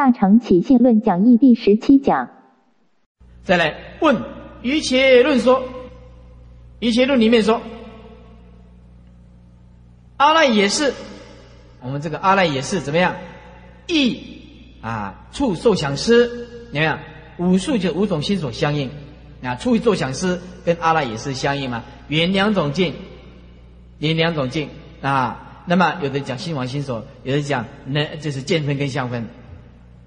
大乘起信论讲义第十七讲。再来问《一切论说》，《一切论》里面说，阿赖也是，我们这个阿赖也是怎么样？意啊，触受想思，怎么样？五数就五种心所相应啊，触受想思跟阿赖也是相应嘛？原两种境，缘两种境啊。那么有的讲心王心所，有的讲那就是见分跟相分。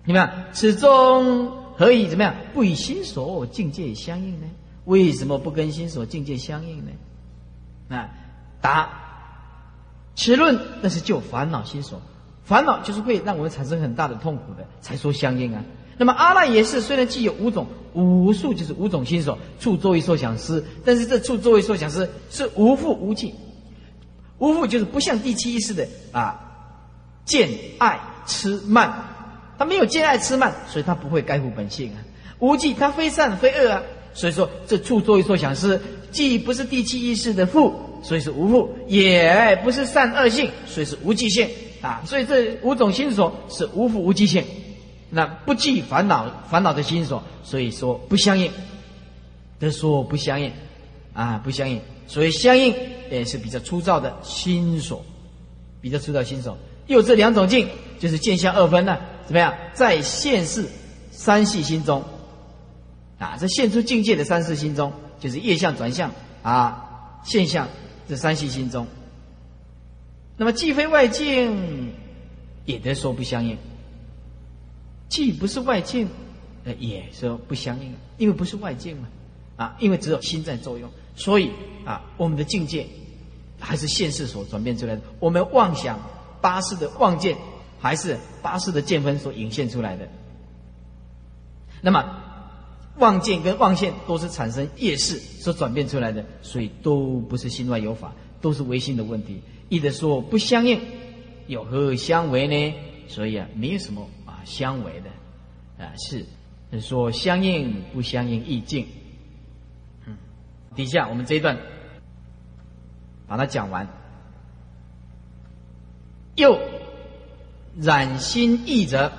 你看，此中何以怎么样？不与心所境界相应呢？为什么不跟心所境界相应呢？啊，答：此论那是就烦恼心所，烦恼就是会让我们产生很大的痛苦的，才说相应啊。那么阿赖也是，虽然既有五种五数，就是五种心所处作为受想思，但是这处作为受想思是无复无尽。无复就是不像第七意识的啊，见爱痴慢，他没有见爱痴慢，所以他不会改复本性啊。无记，他非善非恶啊，所以说这处作为所想是既不是第七意识的复，所以是无复，也不是善恶性，所以是无记性啊。所以这五种心所是无复无记性，那不记烦恼烦恼的心所，所以说不相应，都说不相应啊，不相应。所以相应也是比较粗糙的心所，比较粗糙心所。又这两种境，就是见相二分呢？怎么样？在现世三系心中，啊，这现出境界的三世心中，就是业相转向啊，现象这三系心中。那么既非外境，也得说不相应。既不是外境，也说不相应，因为不是外境嘛，啊，因为只有心在作用。所以啊，我们的境界还是现世所转变出来的。我们妄想八世的妄见，还是八世的见分所引现出来的。那么望见跟望现都是产生业识所转变出来的，所以都不是心外有法，都是唯心的问题。一的说不相应，有何相违呢？所以啊，没有什么啊相违的啊，是说相应不相应意境。嗯底下我们这一段把它讲完。又染心意者，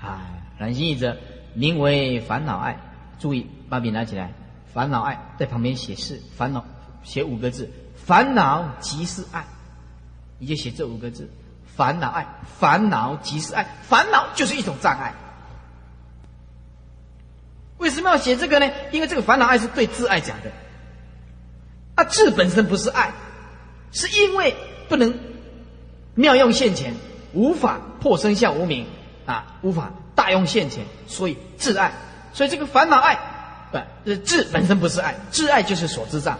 啊，染心意者名为烦恼爱。注意把笔拿起来，烦恼爱在旁边写是烦恼，写五个字，烦恼即是爱，你就写这五个字，烦恼爱，烦恼即是爱，烦恼就是一种障碍。为什么要写这个呢？因为这个烦恼爱是对自爱讲的。啊，智本身不是爱，是因为不能妙用现前，无法破生相无名啊，无法大用现前，所以自爱。所以这个烦恼爱，不，智本身不是爱，智爱就是所知障，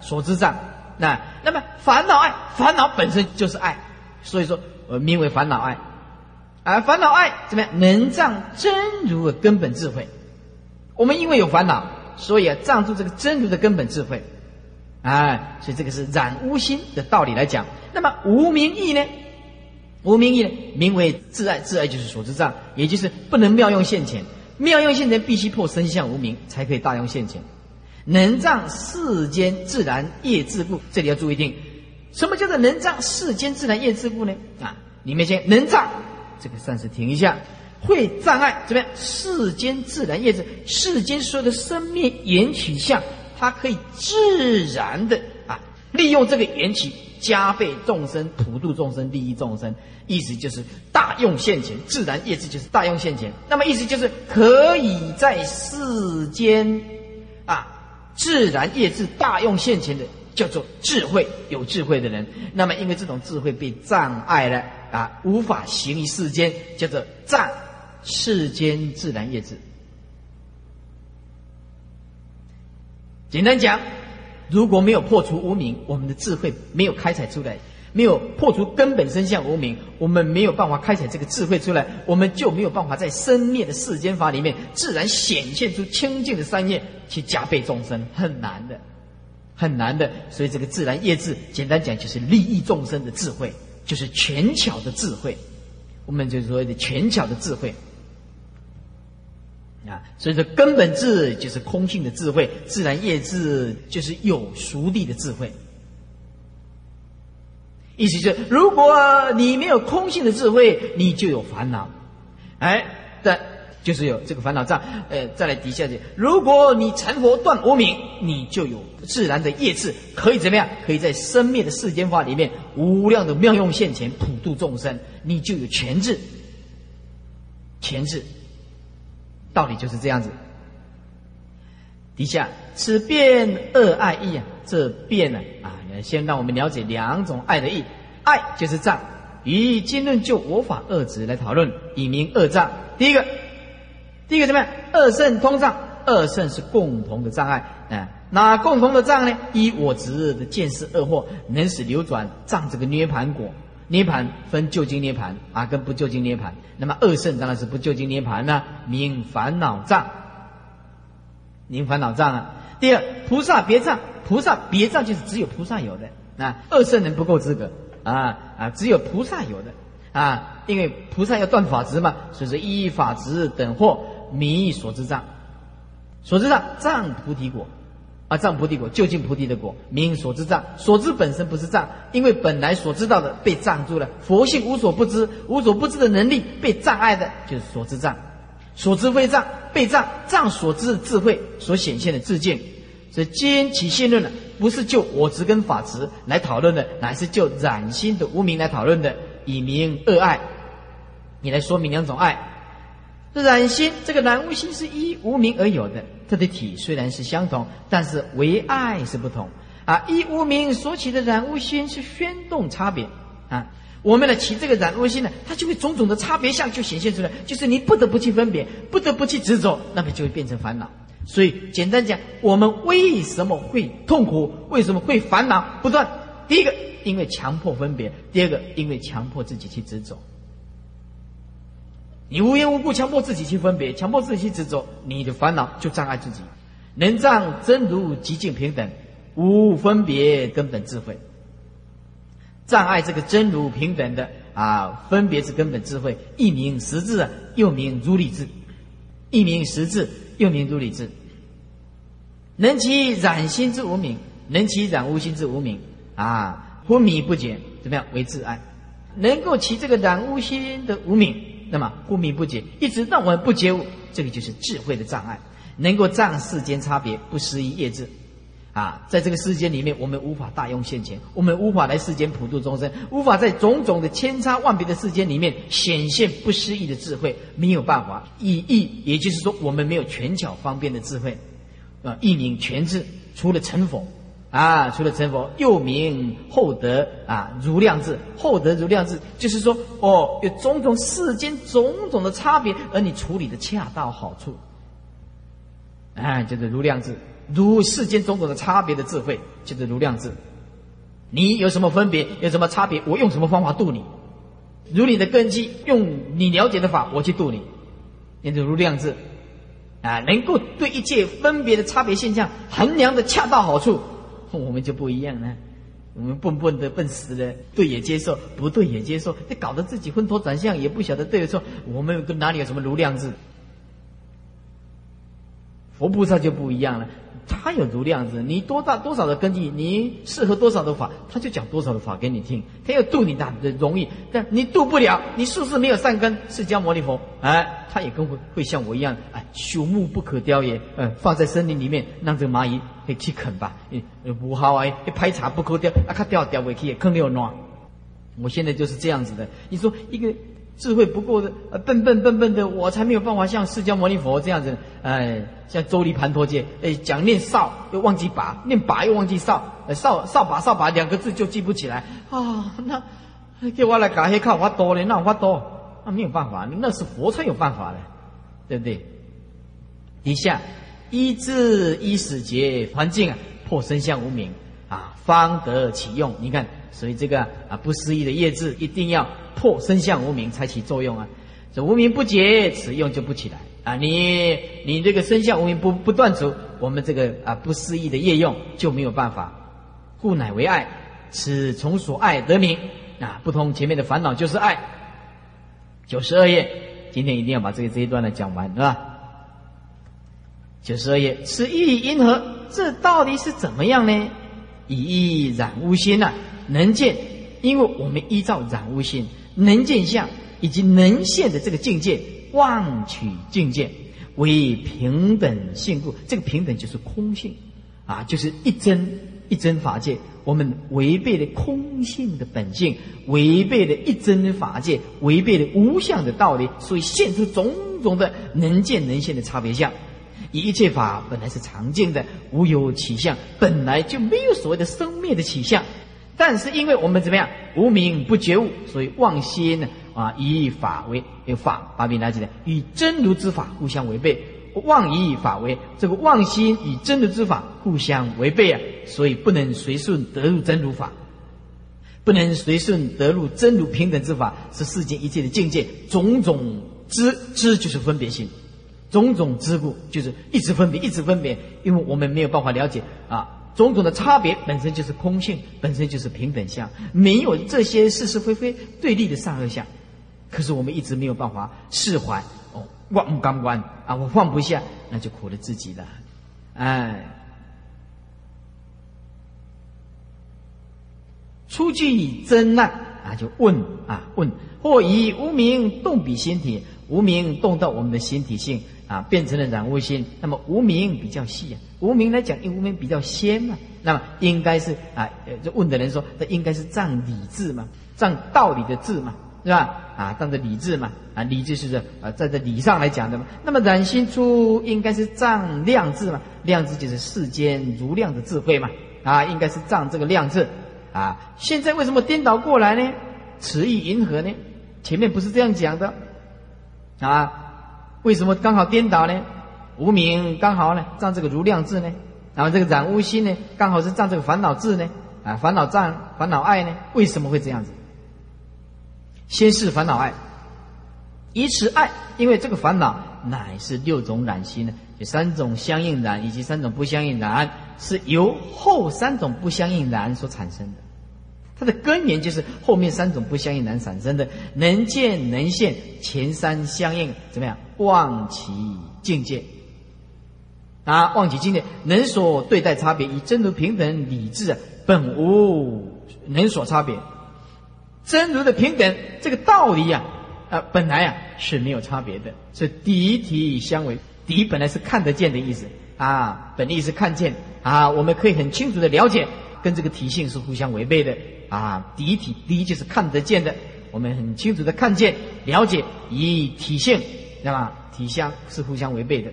所知障。那那么烦恼爱，烦恼本身就是爱，所以说呃名为烦恼爱。而烦恼爱怎么样？能障真如的根本智慧。我们因为有烦恼，所以啊障住这个真如的根本智慧。哎，所以这个是染污心的道理来讲。那么无名义呢？无名义呢，名为自爱，自爱就是所知障，也就是不能妙用现前。妙用现前必须破身相无名，才可以大用现前。能障世间自然业自故，这里要注意听，什么叫做能障世间自然业自故呢？啊，里面先能障，这个暂时停一下，会障碍怎么样？世间自然业自，世间所有的生灭缘起相。它可以自然的啊，利用这个缘起加倍众生普度众生利益众生，意思就是大用现前，自然业智就是大用现前。那么意思就是可以在世间啊，自然业智大用现前的叫做智慧，有智慧的人。那么因为这种智慧被障碍了啊，无法行于世间，叫做障世间自然业智。简单讲，如果没有破除无明，我们的智慧没有开采出来，没有破除根本身相无明，我们没有办法开采这个智慧出来，我们就没有办法在生灭的世间法里面自然显现出清净的三业去加倍众生，很难的，很难的。所以这个自然业智，简单讲就是利益众生的智慧，就是权巧的智慧，我们就是所谓的权巧的智慧。啊，所以说根本智就是空性的智慧，自然业智就是有熟地的智慧。意思就是，如果你没有空性的智慧，你就有烦恼；哎，但就是有这个烦恼障。呃，再来底下去，如果你成佛断无明，你就有自然的业智，可以怎么样？可以在生灭的世间法里面无量的妙用现前，普度众生，你就有全智。全智，道理就是这样子。底下此变恶爱意啊，这变呢啊，先让我们了解两种爱的意。爱就是障，以经论就我法二执来讨论，以明二障。第一个，第一个怎么样？二圣通障，二圣是共同的障碍啊。那共同的障呢？一我执的见识恶惑，能使流转障这个涅盘果。涅盘分究竟涅盘啊，跟不究竟涅盘。那么二圣当然是不究竟涅盘呢，名烦恼障。名烦恼障啊。第二，菩萨别障，菩萨别障就是只有菩萨有的啊，二圣人不够资格啊啊，只有菩萨有的啊，因为菩萨要断法执嘛，所以说依法执等惑迷所知障，所知障障菩提果。啊，障菩提果，就近菩提的果，名所知障。所知本身不是障，因为本来所知道的被障住了。佛性无所不知，无所不知的能力被障碍的，就是所知障。所知非障，被障障所知的智慧所显现的自见。所以今起信论呢，不是就我执跟法执来讨论的，乃是就染心的无名来讨论的，以明恶爱。你来说明两种爱。这染心这个染污心是一无名而有的。它的体虽然是相同，但是唯爱是不同啊！一无名所起的染污心是宣动差别啊！我们呢起这个染污心呢，它就会种种的差别相就显现出来，就是你不得不去分别，不得不去执着，那么就会变成烦恼。所以简单讲，我们为什么会痛苦？为什么会烦恼不断？第一个，因为强迫分别；第二个，因为强迫自己去执着。你无缘无故强迫自己去分别，强迫自己去执着，你的烦恼就障碍自己。能障真如极尽平等，无分别根本智慧。障碍这个真如平等的啊，分别是根本智慧。一名实质，又名如理智；一名实质，又名如理智。能起染心之无名，能起染污心之无名啊，昏迷不解，怎么样为自爱？能够起这个染污心的无名。那么不明不解，一直让我们不觉悟，这个就是智慧的障碍，能够障世间差别，不失于业智。啊，在这个世间里面，我们无法大用现前，我们无法来世间普度众生，无法在种种的千差万别的世间里面显现不失意的智慧，没有办法以意，也就是说，我们没有权巧方便的智慧，啊，一名全智，除了成佛。啊，除了成佛，又名厚德啊，如量智。厚德如量智，就是说，哦，有种种世间种种的差别，而你处理的恰到好处。哎，就是如量智，如世间种种的差别的智慧，就是如量智。你有什么分别，有什么差别，我用什么方法度你？如你的根基，用你了解的法，我去度你。那就如量智啊，能够对一切分别的差别现象衡量的恰到好处。我们就不一样了，我们笨笨的、笨死了，对也接受，不对也接受，这搞得自己昏头转向，也不晓得对错。我们哪里有什么如量智？佛菩萨就不一样了。他有如量子，你多大多少的根基，你适合多少的法，他就讲多少的法给你听。他要度你的容易，但你度不了，你是不是没有善根？释迦牟尼佛，哎，他也跟会会像我一样，哎，朽木不可雕也，嗯，放在森林里面，让这个蚂蚁可以去啃吧。嗯不好啊，一拍茶不可雕，啊，它掉掉回去，坑里有乱。我现在就是这样子的。你说一个。智慧不够的，呃，笨笨笨笨的，我才没有办法像释迦牟尼佛这样子，哎，像周礼盘陀戒，哎，讲念扫又忘记把，念把又忘记扫，扫扫把扫把两个字就记不起来啊，那给我来搞黑靠法多嘞，那法多，那没有办法，那是佛才有办法的，对不对？底下一至一死劫环境啊，破身相无名啊，方得其用。你看，所以这个啊不思议的业字一定要。破身相无名才起作用啊！这无名不解，此用就不起来啊！你你这个身相无名不不断除，我们这个啊不思议的业用就没有办法。故乃为爱，此从所爱得名啊！不同前面的烦恼就是爱。九十二页，今天一定要把这个这一段呢讲完，是吧？九十二页，此意因何？这到底是怎么样呢？以意染污心呐，能见，因为我们依照染污心。能见相，以及能现的这个境界，妄取境界为平等性故。这个平等就是空性啊，就是一真一真法界。我们违背了空性的本性，违背了一真的法界，违背了无相的道理，所以现出种种的能见能现的差别相。一切法本来是常见的，无有起相，本来就没有所谓的生灭的起相。但是因为我们怎么样？无名不觉悟，所以妄心呢啊以法为有法，把名拿起来。与真如之法互相违背，妄以法为这个妄心与真如之法互相违背啊，所以不能随顺得入真如法，不能随顺得入真如平等之法，是世间一切的境界种种知知就是分别心，种种知故就是一直分别一直分别，因为我们没有办法了解啊。种种的差别本身就是空性，本身就是平等相，没有这些是是非非对立的善恶相。可是我们一直没有办法释怀，哦，忘不干关啊，我放不下，那就苦了自己了。哎，出具真难啊，就问啊问，或以无名动彼心体，无名动到我们的心体性。啊，变成了染污心。那么无名比较细啊，无名来讲，因为无名比较鲜嘛。那么应该是啊，就问的人说，这应该是仗理智嘛，仗道理的智嘛，是吧？啊，仗着理智嘛，啊，理智是啊，在这理上来讲的嘛。那么染心出应该是仗量智嘛，量智就是世间如量的智慧嘛，啊，应该是仗这个量智啊。现在为什么颠倒过来呢？此意云何呢？前面不是这样讲的啊？为什么刚好颠倒呢？无名刚好呢占这个如量智呢，然后这个染污心呢刚好是占这个烦恼智呢，啊烦恼障烦恼爱呢？为什么会这样子？先是烦恼爱，以此爱，因为这个烦恼乃是六种染心呢，有三种相应染以及三种不相应染，是由后三种不相应染所产生的。它的根源就是后面三种不相应难产生的能见能现，前三相应怎么样？忘其境界啊，忘其境界能所对待差别，以真如平等理智啊，本无能所差别。真如的平等这个道理呀，啊，本来啊是没有差别的，是敌体相违。敌本来是看得见的意思啊，本意是看见啊，我们可以很清楚的了解，跟这个体性是互相违背的。啊，敌体第一就是看得见的，我们很清楚的看见、了解，以体现，对吧？体相是互相违背的，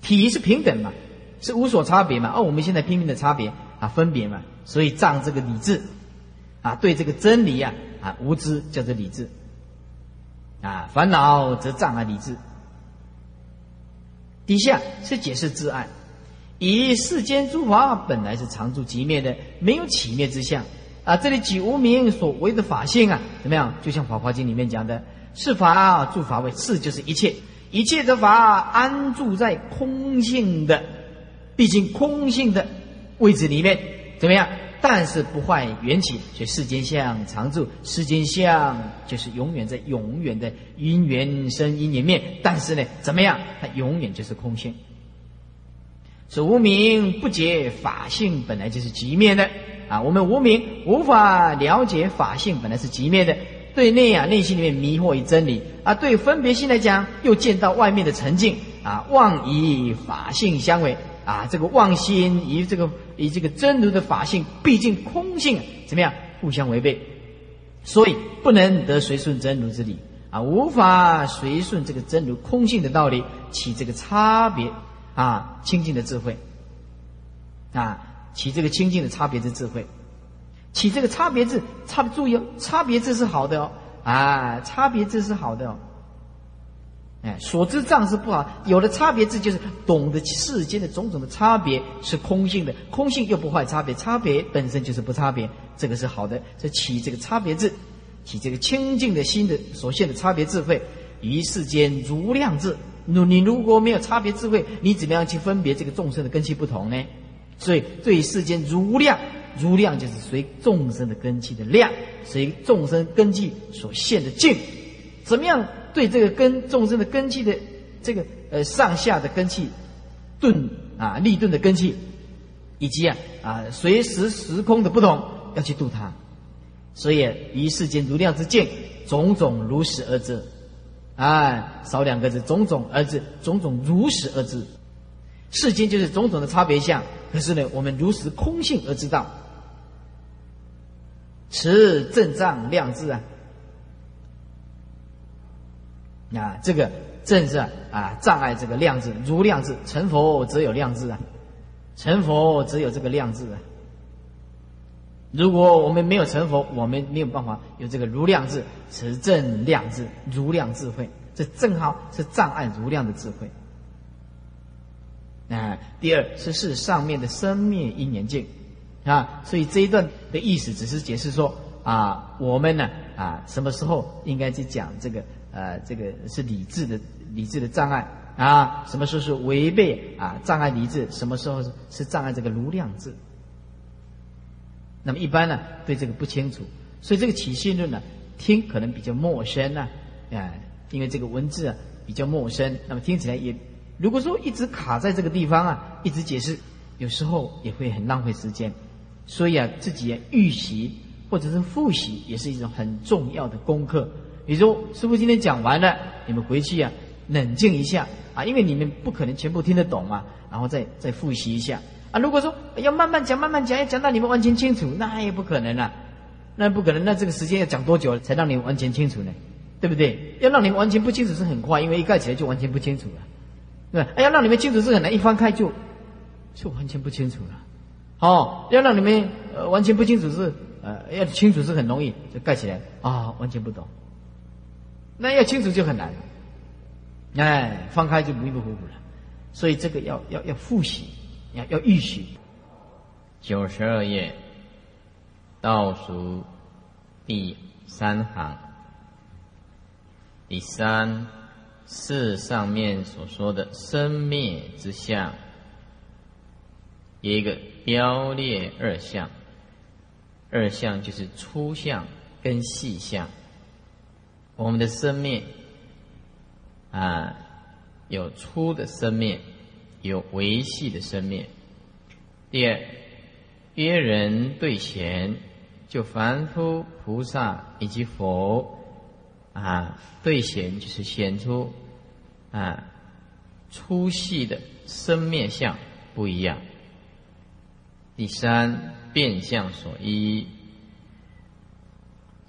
体是平等嘛，是无所差别嘛。而我们现在拼命的差别啊，分别嘛，所以仗这个理智啊，对这个真理啊啊无知叫做理智啊，烦恼则障碍理智。底下是解释自爱。以世间诸法本来是常住即灭的，没有起灭之相啊！这里举无名所为的法性啊，怎么样？就像《法华经》里面讲的：“是法住法位，是就是一切，一切的法安住在空性的，毕竟空性的位置里面，怎么样？但是不坏缘起，所以世间相常住，世间相就是永远在永远的因缘生因缘灭。但是呢，怎么样？它永远就是空性。”是无名不解法性本来就是极灭的。啊！我们无名无法了解法性本来是极灭的，对内啊内心里面迷惑于真理。啊，对分别心来讲又见到外面的沉静。啊，妄以法性相违。啊，这个妄心与这个与这个真如的法性，毕竟空性怎么样？互相违背，所以不能得随顺真如之理。啊，无法随顺这个真如空性的道理起这个差别。啊，清净的智慧，啊，起这个清净的差别之智慧，起这个差别字，差注意哦，差别字是好的哦，啊，差别字是好的哦，哎，所知障是不好，有了差别字就是懂得世间的种种的差别是空性的，空性又不坏差别，差别本身就是不差别，这个是好的，这起这个差别字，起这个清净的心的所现的差别智慧，于世间如量智。你你如果没有差别智慧，你怎么样去分别这个众生的根器不同呢？所以对世间如量，如量就是随众生的根器的量，随众生根器所现的境，怎么样对这个根众生的根器的这个呃上下的根器顿啊立顿的根器，以及啊啊随时时空的不同，要去度它。所以于世间如量之境，种种如实而知。啊，少两个字，种种而知，种种如实而知。世间就是种种的差别相，可是呢，我们如实空性而知道。持正障量智啊，啊，这个正是啊障碍这个量智，如量智，成佛只有量智啊，成佛只有这个量智啊。如果我们没有成佛，我们没有办法有这个如量智、持正量智、如量智慧，这正好是障碍如量的智慧。啊，第二是是上面的生灭因缘境啊，所以这一段的意思只是解释说啊，我们呢啊，什么时候应该去讲这个呃，这个是理智的理智的障碍啊，什么时候是违背啊障碍理智，什么时候是障碍这个如量智。那么一般呢，对这个不清楚，所以这个起信论呢，听可能比较陌生呢，啊，因为这个文字啊比较陌生，那么听起来也，如果说一直卡在这个地方啊，一直解释，有时候也会很浪费时间，所以啊，自己预习或者是复习也是一种很重要的功课。比如，师傅今天讲完了，你们回去啊，冷静一下啊，因为你们不可能全部听得懂嘛，然后再再复习一下。啊，如果说要慢慢讲，慢慢讲，要讲到你们完全清楚，那也不可能啊，那不可能。那这个时间要讲多久才让你们完全清楚呢？对不对？要让你们完全不清楚是很快，因为一盖起来就完全不清楚了，对吧？哎，要让你们清楚是很难，一翻开就就完全不清楚了。哦，要让你们完全不清楚是呃要清楚是很容易，就盖起来啊，完全不懂。那要清楚就很难，哎，翻开就迷迷糊糊了。所以这个要要要复习。要要预习。九十二页倒数第三行，第三是上面所说的生灭之相，有一个标列二相，二相就是粗相跟细相。我们的生灭啊，有粗的生灭。有维系的生命。第二，约人对贤，就凡夫、菩萨以及佛啊，对贤就是显出啊粗细的生灭相不一样。第三，变相所依，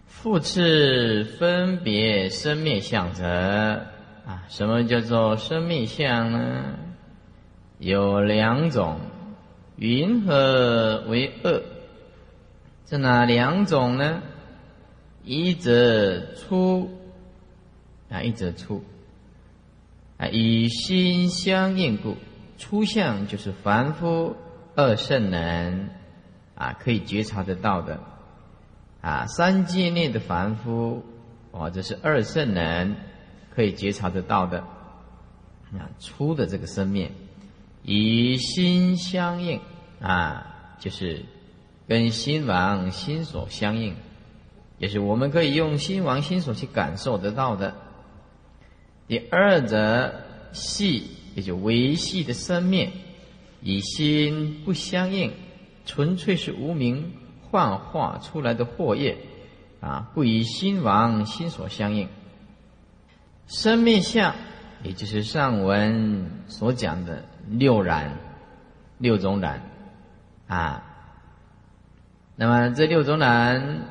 复次分别生灭相者啊，什么叫做生灭相呢？有两种，云何为恶？这哪两种呢？一则出，啊，一则出，啊，与心相应故，粗相就是凡夫二圣人啊，可以觉察得到的，啊，三界内的凡夫，或者是二圣人可以觉察得到的，啊，出的这个生面。以心相应啊，就是跟心王心所相应，也是我们可以用心王心所去感受得到的。第二则细，也就维系的生灭，以心不相应，纯粹是无名幻化出来的惑业啊，不以心王心所相应。生灭相，也就是上文所讲的。六染，六种染，啊，那么这六种染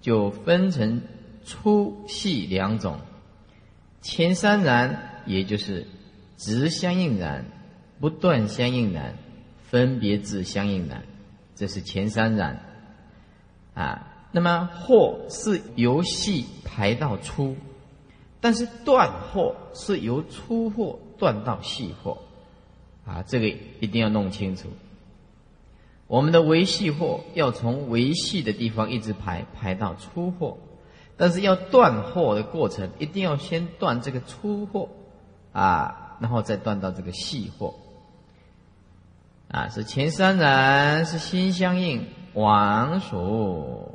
就分成粗细两种。前三染也就是直相应染、不断相应染、分别自相应染，这是前三染。啊，那么或是由细排到粗，但是断货是由粗货。断到细货，啊，这个一定要弄清楚。我们的维系货要从维系的地方一直排排到出货，但是要断货的过程，一定要先断这个出货，啊，然后再断到这个细货。啊，是前三人是心相应，王所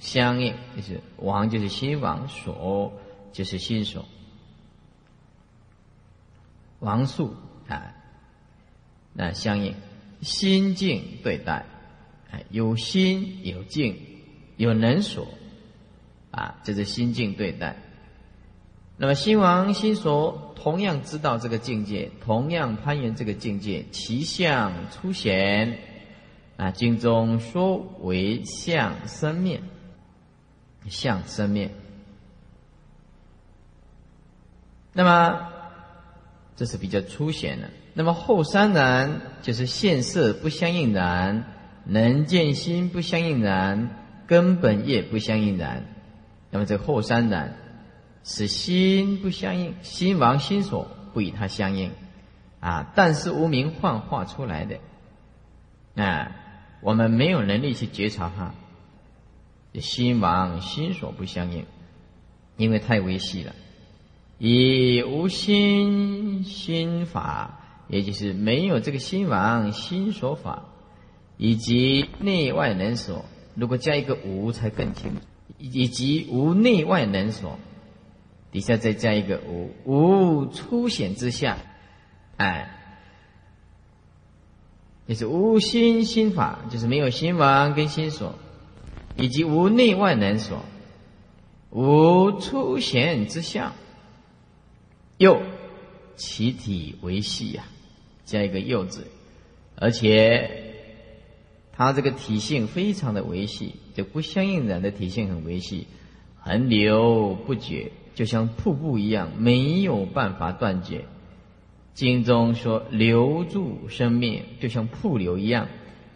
相应，就是王就是心王所就是心所。王数啊，那相应心境对待，啊，有心有境有能所，啊，这是心境对待。那么心王心所同样知道这个境界，同样攀缘这个境界，其相出显，啊，经中说为相生灭，相生灭。那么这是比较粗显的。那么后三难就是现色不相应然，能见心不相应然，根本业不相应然。那么这后三难。是心不相应，心王心所不与它相应，啊！但是无名幻化出来的，啊，我们没有能力去觉察它。心王心所不相应，因为太微细了。以无心心法，也就是没有这个心王心所法，以及内外能所，如果加一个无，才更清楚。以及无内外能所。底下再加一个无无出显之下，哎，也是无心心法，就是没有心王跟心所，以及无内外能所，无出显之相，又其体为细呀，加一个又字，而且它这个体性非常的维系，就不相应染的体性很维系，横流不绝。就像瀑布一样，没有办法断绝。经中说留住生命，就像瀑流一样，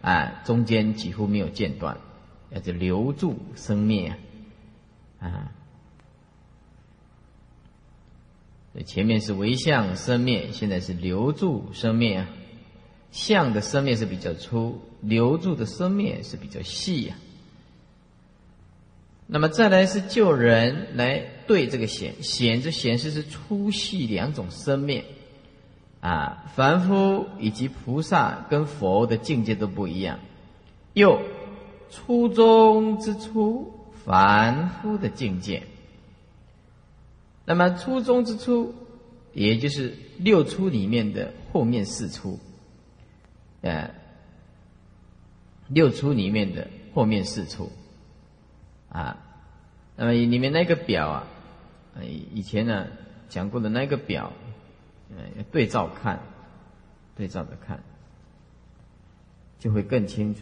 啊，中间几乎没有间断，要就留住生灭啊。前面是为相生灭，现在是留住生灭啊。相的生灭是比较粗，留住的生灭是比较细呀。那么再来是救人来对这个显显，这显示是粗细两种生灭，啊，凡夫以及菩萨跟佛的境界都不一样。又初中之初，凡夫的境界。那么初中之初，也就是六初里面的后面四初，呃，六初里面的后面四初。啊，那么里面那个表啊，以前呢讲过的那个表，要对照看，对照着看，就会更清楚。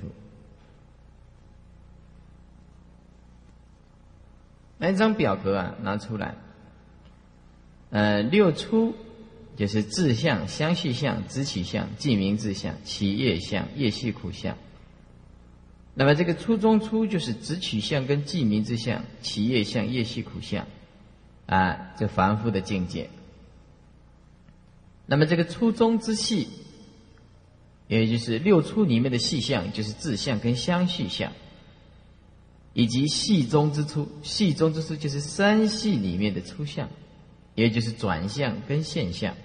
那张表格啊，拿出来，呃，六出就是志相、相续相、知起相、记名志相、起业相、业系苦相。那么这个初中初就是直取相跟记名之相、起业相、业系苦相，啊，这凡夫的境界。那么这个初中之细，也就是六初里面的细相，就是自相跟相续相，以及细中之初，细中之初就是三系里面的初相，也就是转向跟现象，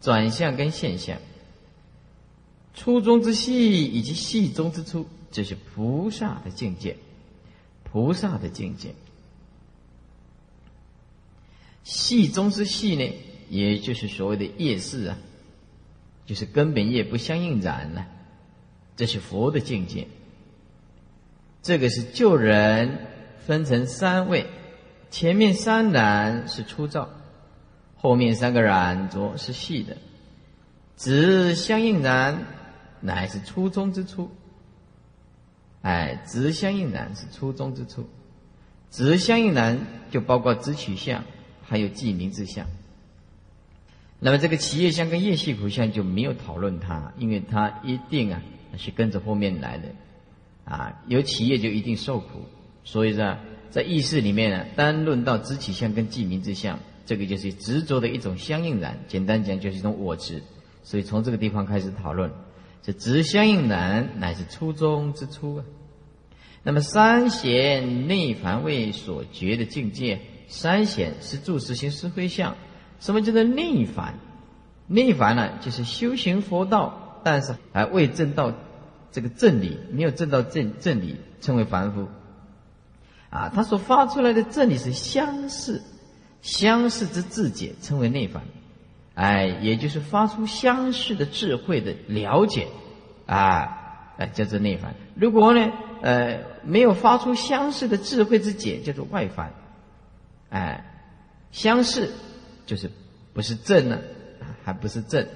转向跟现象，初中之细以及细中之初。这是菩萨的境界，菩萨的境界。细中之细呢，也就是所谓的业事啊，就是根本业不相应染了。这是佛的境界。这个是救人分成三位，前面三染是粗糙，后面三个染着是细的。直相应染乃是初中之初。哎，直相应难是初中之初，直相应难就包括直取相，还有记名之相。那么这个企业相跟业系苦相就没有讨论它，因为它一定啊是跟着后面来的，啊，有企业就一定受苦，所以说在意识里面呢，单论到知取相跟记名之相，这个就是执着的一种相应然，简单讲就是一种我执，所以从这个地方开始讨论。这直相应然，乃是初中之初啊。那么三贤内凡位所觉的境界，三贤是住持行思慧相。什么叫做内凡？内凡呢，就是修行佛道，但是还未证到这个正理，没有证到正正理，称为凡夫。啊，他所发出来的这里是相似，相似之自解，称为内凡。哎，也就是发出相似的智慧的了解，啊，哎，叫做内凡。如果呢，呃没有发出相似的智慧之解，叫做外凡。哎，相似就是不是正呢，还不是正，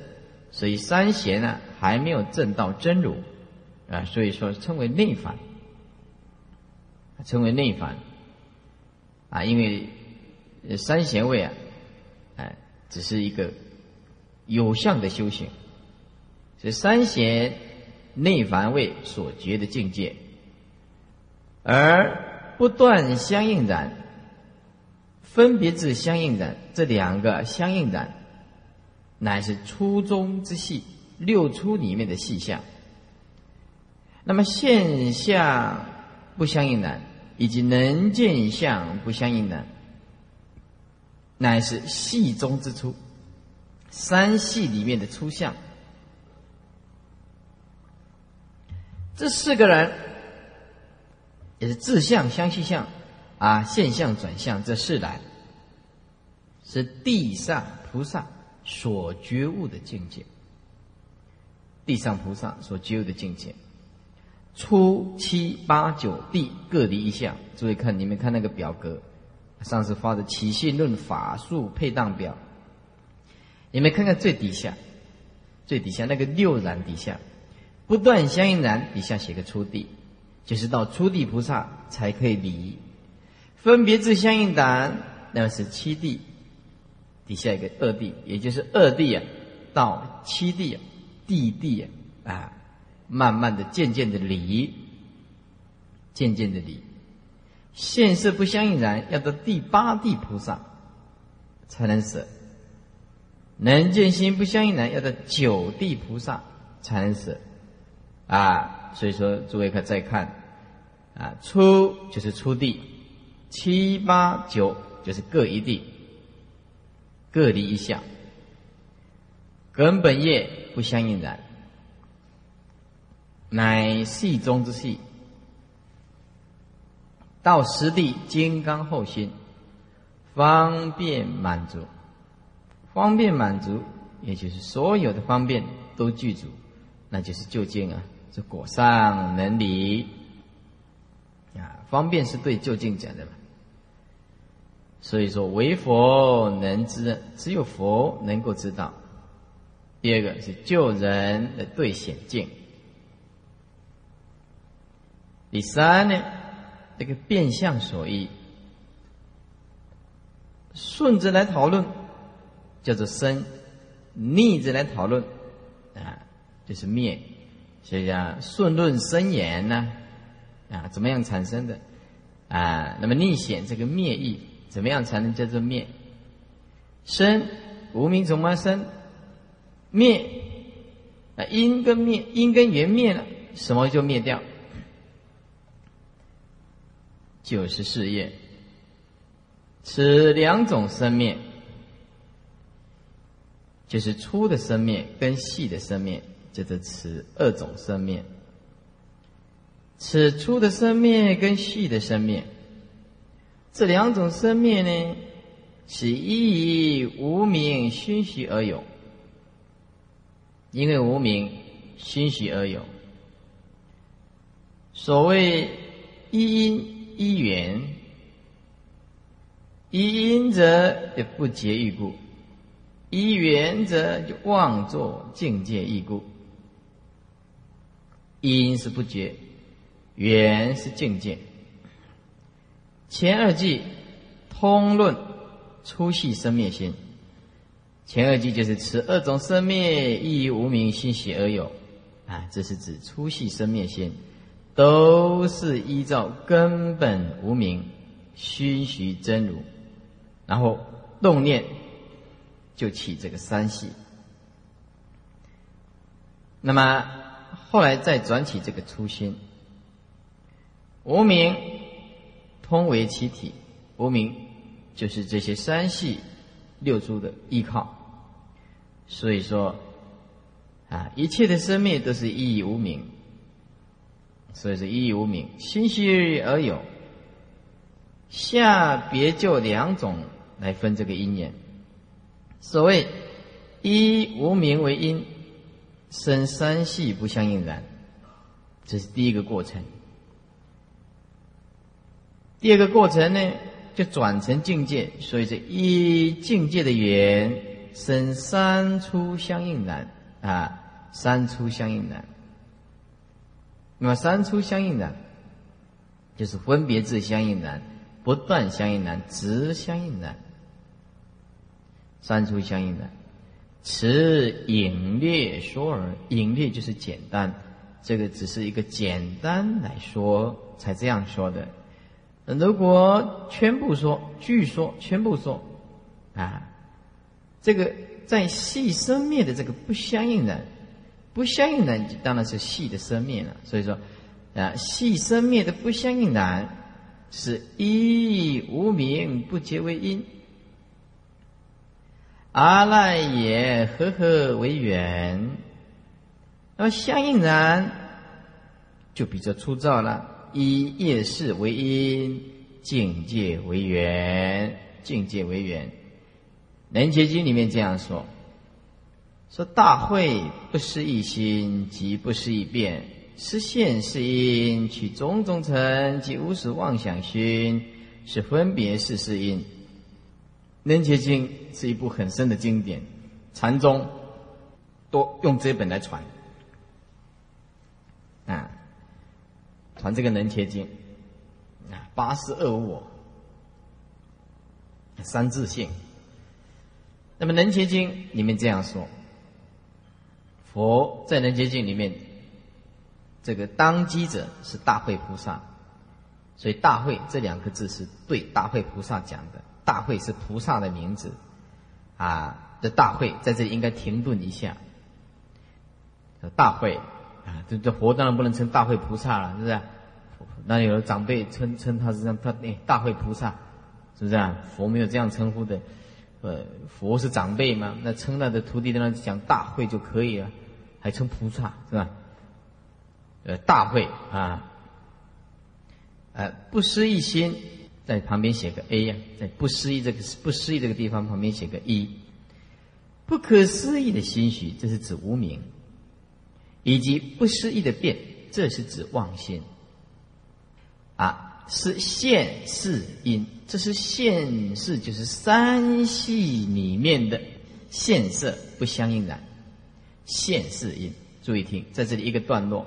所以三邪呢还没有正到真如啊，所以说称为内凡，称为内凡啊，因为三贤位啊，哎，只是一个有相的修行，是三贤内凡位所觉的境界，而不断相应染。分别自相应的这两个相应的，乃是初中之细，六初里面的细项。那么现象不相应的，以及能见相不相应的，乃是系中之初，三系里面的初相。这四个人也是自相相续相。啊，现象转向这四来，是地上菩萨所觉悟的境界。地上菩萨所觉悟的境界，初七八九地各离一下。注意看，你们看那个表格，上次发的《起信论法术配当表》，你们看看最底下，最底下那个六然底下，不断相应然底下写个初地，就是到初地菩萨才可以离。分别自相应然，那是七地，底下一个二地，也就是二地啊，到七地啊，地地啊，啊，慢慢的、渐渐的离，渐渐的离，现世不相应然，要到第八地菩萨才能舍；能见心不相应然，要到九地菩萨才能舍。啊，所以说诸位可再看，啊，初就是初地。七八九就是各一地，各离一项，根本业不相应然，乃系中之系。到实地金刚后心，方便满足，方便满足，也就是所有的方便都具足，那就是究竟啊，这果上能离。啊，方便是对就近讲的嘛。所以说，唯佛能知，只有佛能够知道。第二个是救人的对显境。第三呢，这个变相所依，顺着来讨论叫做生，逆着来讨论啊就是灭。所以讲顺论生言呢啊怎么样产生的啊？那么逆显这个灭意。怎么样才能叫做灭？生无名从么生？灭啊，因跟灭，因跟缘灭了，什么就灭掉？就是事业。此两种生灭，就是粗的生灭跟细的生灭，叫做此二种生灭。此粗的生灭跟细的生灭。这两种生灭呢，是依于无名熏习而有，因为无名熏习而有。所谓依因一缘，一因则也不结欲故，一缘则就妄作境界异故。因是不觉，缘是境界。前二句通论粗细生灭心，前二句就是此二种生灭亦无名心喜而有，啊，这是指粗细生灭心，都是依照根本无名虚虚真如，然后动念就起这个三系，那么后来再转起这个初心，无名。通为其体，无名就是这些三系六诸的依靠。所以说，啊，一切的生命都是依无名，所以是一无名，心虚而有。下别就两种来分这个因缘。所谓一无名为因，生三系不相应然，这是第一个过程。第二个过程呢，就转成境界，所以这一境界的缘生三出相应然啊，三出相应然。那么三出相应难，就是分别智相应难、不断相应难、直相应难。三出相应难，此隐略说而，隐略就是简单，这个只是一个简单来说才这样说的。如果全部说，据说全部说，啊，这个在细生灭的这个不相应的。不相应难，当然是细的生灭了。所以说，啊，细生灭的不相应难，是一无名不结为因。阿赖耶和合为缘，那么相应难就比较粗糙了。以业事为因，境界为缘，境界为缘。《能结经》里面这样说。说大会不失一心，即不失一变，失现是因，取种种尘及无始妄想心，是分别是是因。楞伽经是一部很深的经典，禅宗都用这本来传啊，传这个楞伽经啊，八十二我，三自性。那么楞伽经里面这样说。佛在《人间经》里面，这个当机者是大慧菩萨，所以“大慧”这两个字是对大慧菩萨讲的。大慧是菩萨的名字，啊，这大慧在这里应该停顿一下。大慧啊，这这佛当然不能称大慧菩萨了，是不是？那有的长辈称称他是这样，他哎，大慧菩萨，是不是？啊？佛没有这样称呼的，呃，佛是长辈嘛，那称他的徒弟在那讲大慧就可以了。还称菩萨是吧？呃，大会啊，呃，不思议心在旁边写个 A 呀，在不思议这个不思议这个地方旁边写个一，不可思议的心许，这是指无名，以及不思议的变，这是指妄心。啊，是现世因，这是现世，就是三系里面的现色不相应的。现世因，注意听，在这里一个段落，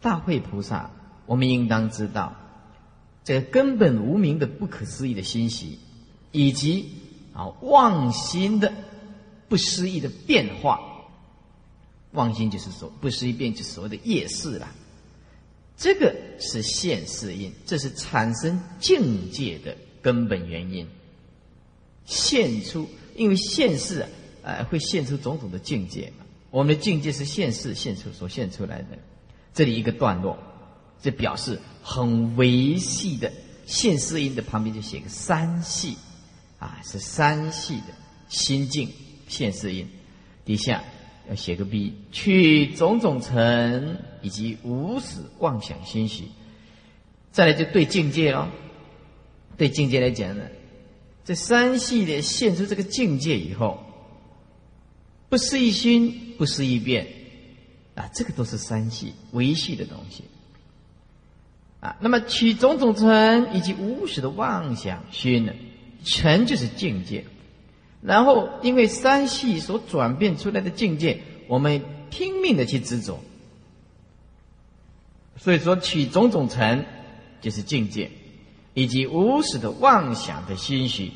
大慧菩萨，我们应当知道，这个根本无名的不可思议的欣喜，以及啊妄心的不思议的变化，妄心就是说不思议变，就所谓的业事了。这个是现世因，这是产生境界的根本原因。现出，因为现世啊，呃，会现出种种的境界嘛。我们的境界是现世现出所现出来的，这里一个段落，这表示很维系的现世音的旁边就写个三系，啊，是三系的心境现世音，底下要写个 B，去种种尘以及无始妄想心许，再来就对境界喽，对境界来讲呢，这三系的现出这个境界以后。不思一心，不思一变，啊，这个都是三系维系的东西，啊，那么取种种尘以及无始的妄想心呢？尘就是境界，然后因为三系所转变出来的境界，我们拼命的去执着，所以说取种种尘就是境界，以及无始的妄想的心绪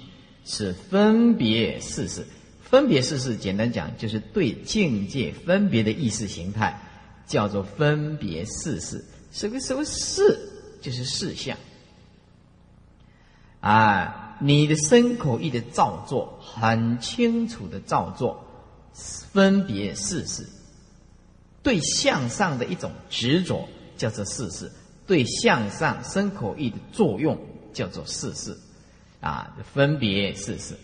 是分别事实。分别事事，简单讲就是对境界分别的意识形态，叫做分别事事。什么什么事？就是事相。啊，你的身口意的造作很清楚的造作，分别事事。对向上的一种执着叫做事事，对向上身口意的作用叫做事事。啊，分别事事。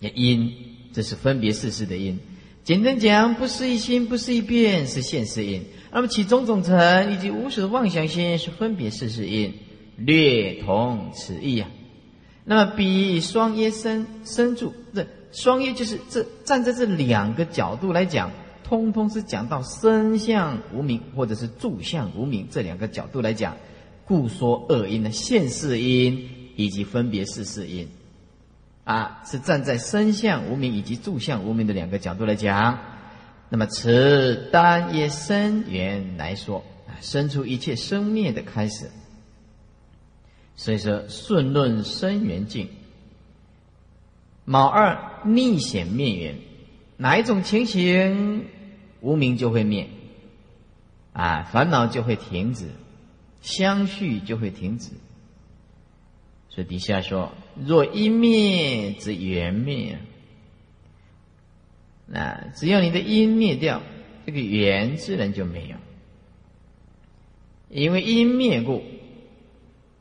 也因，这是分别事事的因。简单讲，不是一心，不是一变，是现世因。那么起种种尘以及无始的妄想心，是分别事事因，略同此意啊。那么比双耶生生住，这双耶就是这站在这两个角度来讲，通通是讲到生相无名或者是住相无名这两个角度来讲，故说二因的现世因以及分别世事因，啊，是站在生相无名以及住相无名的两个角度来讲。那么此单也生缘来说，啊，生出一切生灭的开始。所以说顺论生缘境，卯二逆显灭缘，哪一种情形无名就会灭，啊，烦恼就会停止，相续就会停止。所以底下说，若一灭则缘灭。那只要你的因灭掉，这个缘自然就没有。因为因灭故，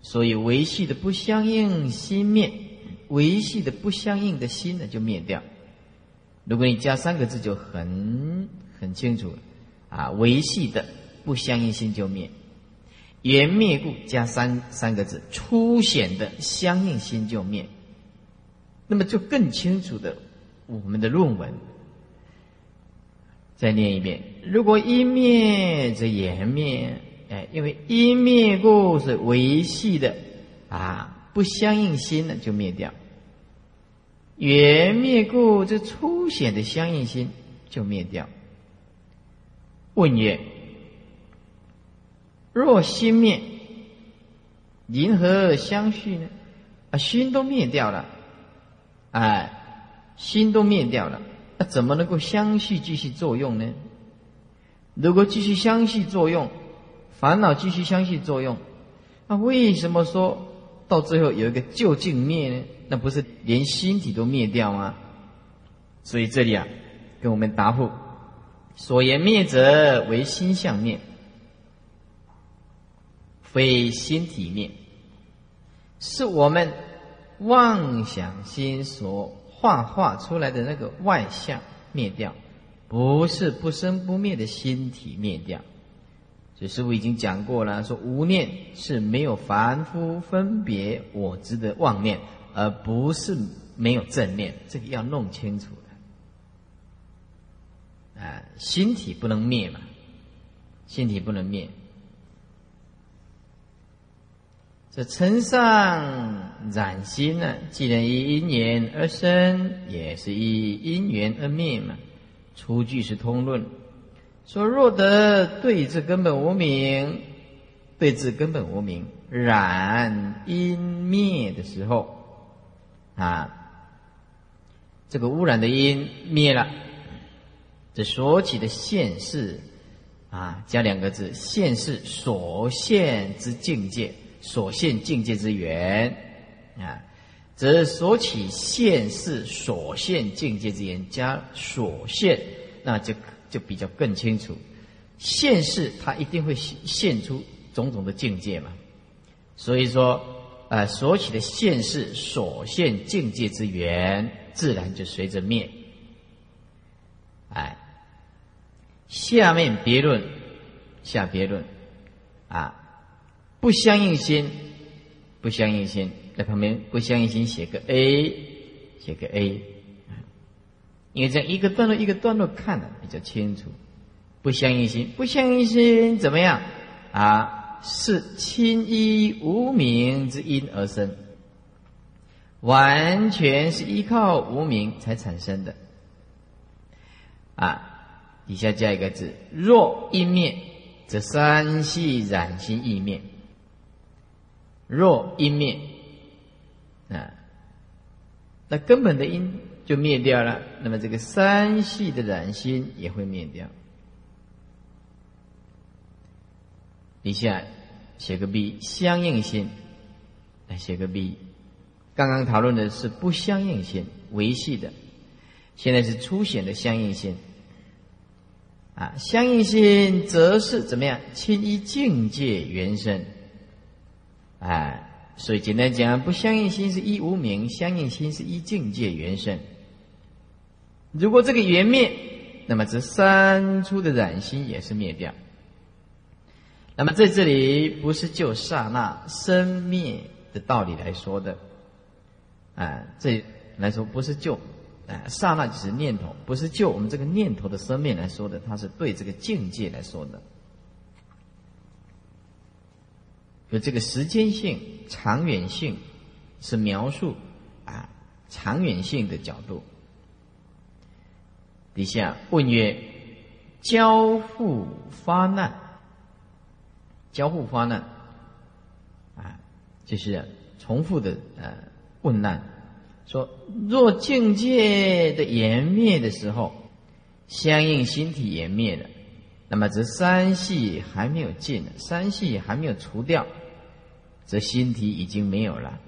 所以维系的不相应心灭，维系的不相应的心呢就灭掉。如果你加三个字就很很清楚了啊，维系的不相应心就灭，缘灭故加三三个字，初显的相应心就灭。那么就更清楚的我们的论文。再念一遍：如果因灭则缘灭，哎，因为因灭故是维系的啊，不相应心呢就灭掉；缘灭故这初显的相应心就灭掉。问曰：若心灭，银何相续呢？啊，心都灭掉了，哎，心都灭掉了。那怎么能够相续继续作用呢？如果继续相续作用，烦恼继续相续作用，那为什么说到最后有一个究竟灭呢？那不是连心体都灭掉吗？所以这里啊，跟我们答复：所言灭者为心相灭，非心体灭，是我们妄想心所。画画出来的那个外相灭掉，不是不生不灭的心体灭掉。所以师父已经讲过了，说无念是没有凡夫分别我执的妄念，而不是没有正念。这个要弄清楚的。啊，心体不能灭嘛，心体不能灭。这尘上染心呢，既然以因缘而生，也是以因缘而灭嘛。出句是通论，说若得对治根本无名，对治根本无名，染因灭的时候，啊，这个污染的因灭了，这所起的现世，啊，加两个字，现世所现之境界。所现境界之缘啊，则所起现世所现境界之缘加所现，那就就比较更清楚。现世它一定会现出种种的境界嘛，所以说，呃，所起的现世所现境界之缘，自然就随着灭。哎，下面别论，下别论，啊。不相应心，不相应心，在旁边不相应心写个 A，写个 A，因为这样一个段落一个段落看的比较清楚。不相应心，不相应心怎么样啊？是亲依无名之因而生，完全是依靠无名才产生的。啊，底下加一个字：若因灭，则三系染心意灭。若因灭，啊，那根本的因就灭掉了，那么这个三系的染心也会灭掉。底下写个 B，相应心，来写个 B。刚刚讨论的是不相应心，维系的，现在是初显的相应心。啊，相应心则是怎么样？亲依境界原生。哎，所以简单讲，不相应心是一无名，相应心是一境界原生。如果这个缘灭，那么这三出的染心也是灭掉。那么在这里不是就刹那生灭的道理来说的，啊，这来说不是就，啊，刹那只是念头，不是就我们这个念头的生灭来说的，它是对这个境界来说的。有这个时间性、长远性，是描述啊长远性的角度。底下问曰：交互发难，交互发难啊，就是重复的呃问难。说若境界的湮灭的时候，相应心体湮灭了。那么这三系还没有尽呢，三系还没有除掉，这心体已经没有了，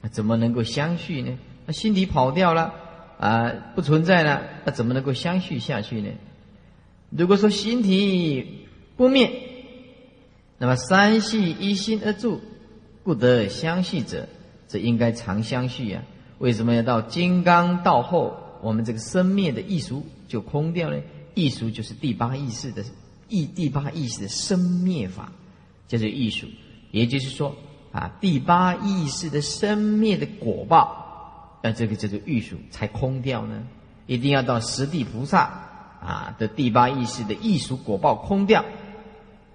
那怎么能够相续呢？那心体跑掉了啊，不存在了，那怎么能够相续下去呢？如果说心体不灭，那么三系一心而住，不得相续者，这应该常相续呀。为什么要到金刚道后，我们这个生灭的艺术就空掉呢？艺术就是第八意识的意，第八意识的生灭法，叫做艺术。也就是说，啊，第八意识的生灭的果报，那这个叫做艺术才空掉呢。一定要到十地菩萨啊的第八意识的艺术果报空掉，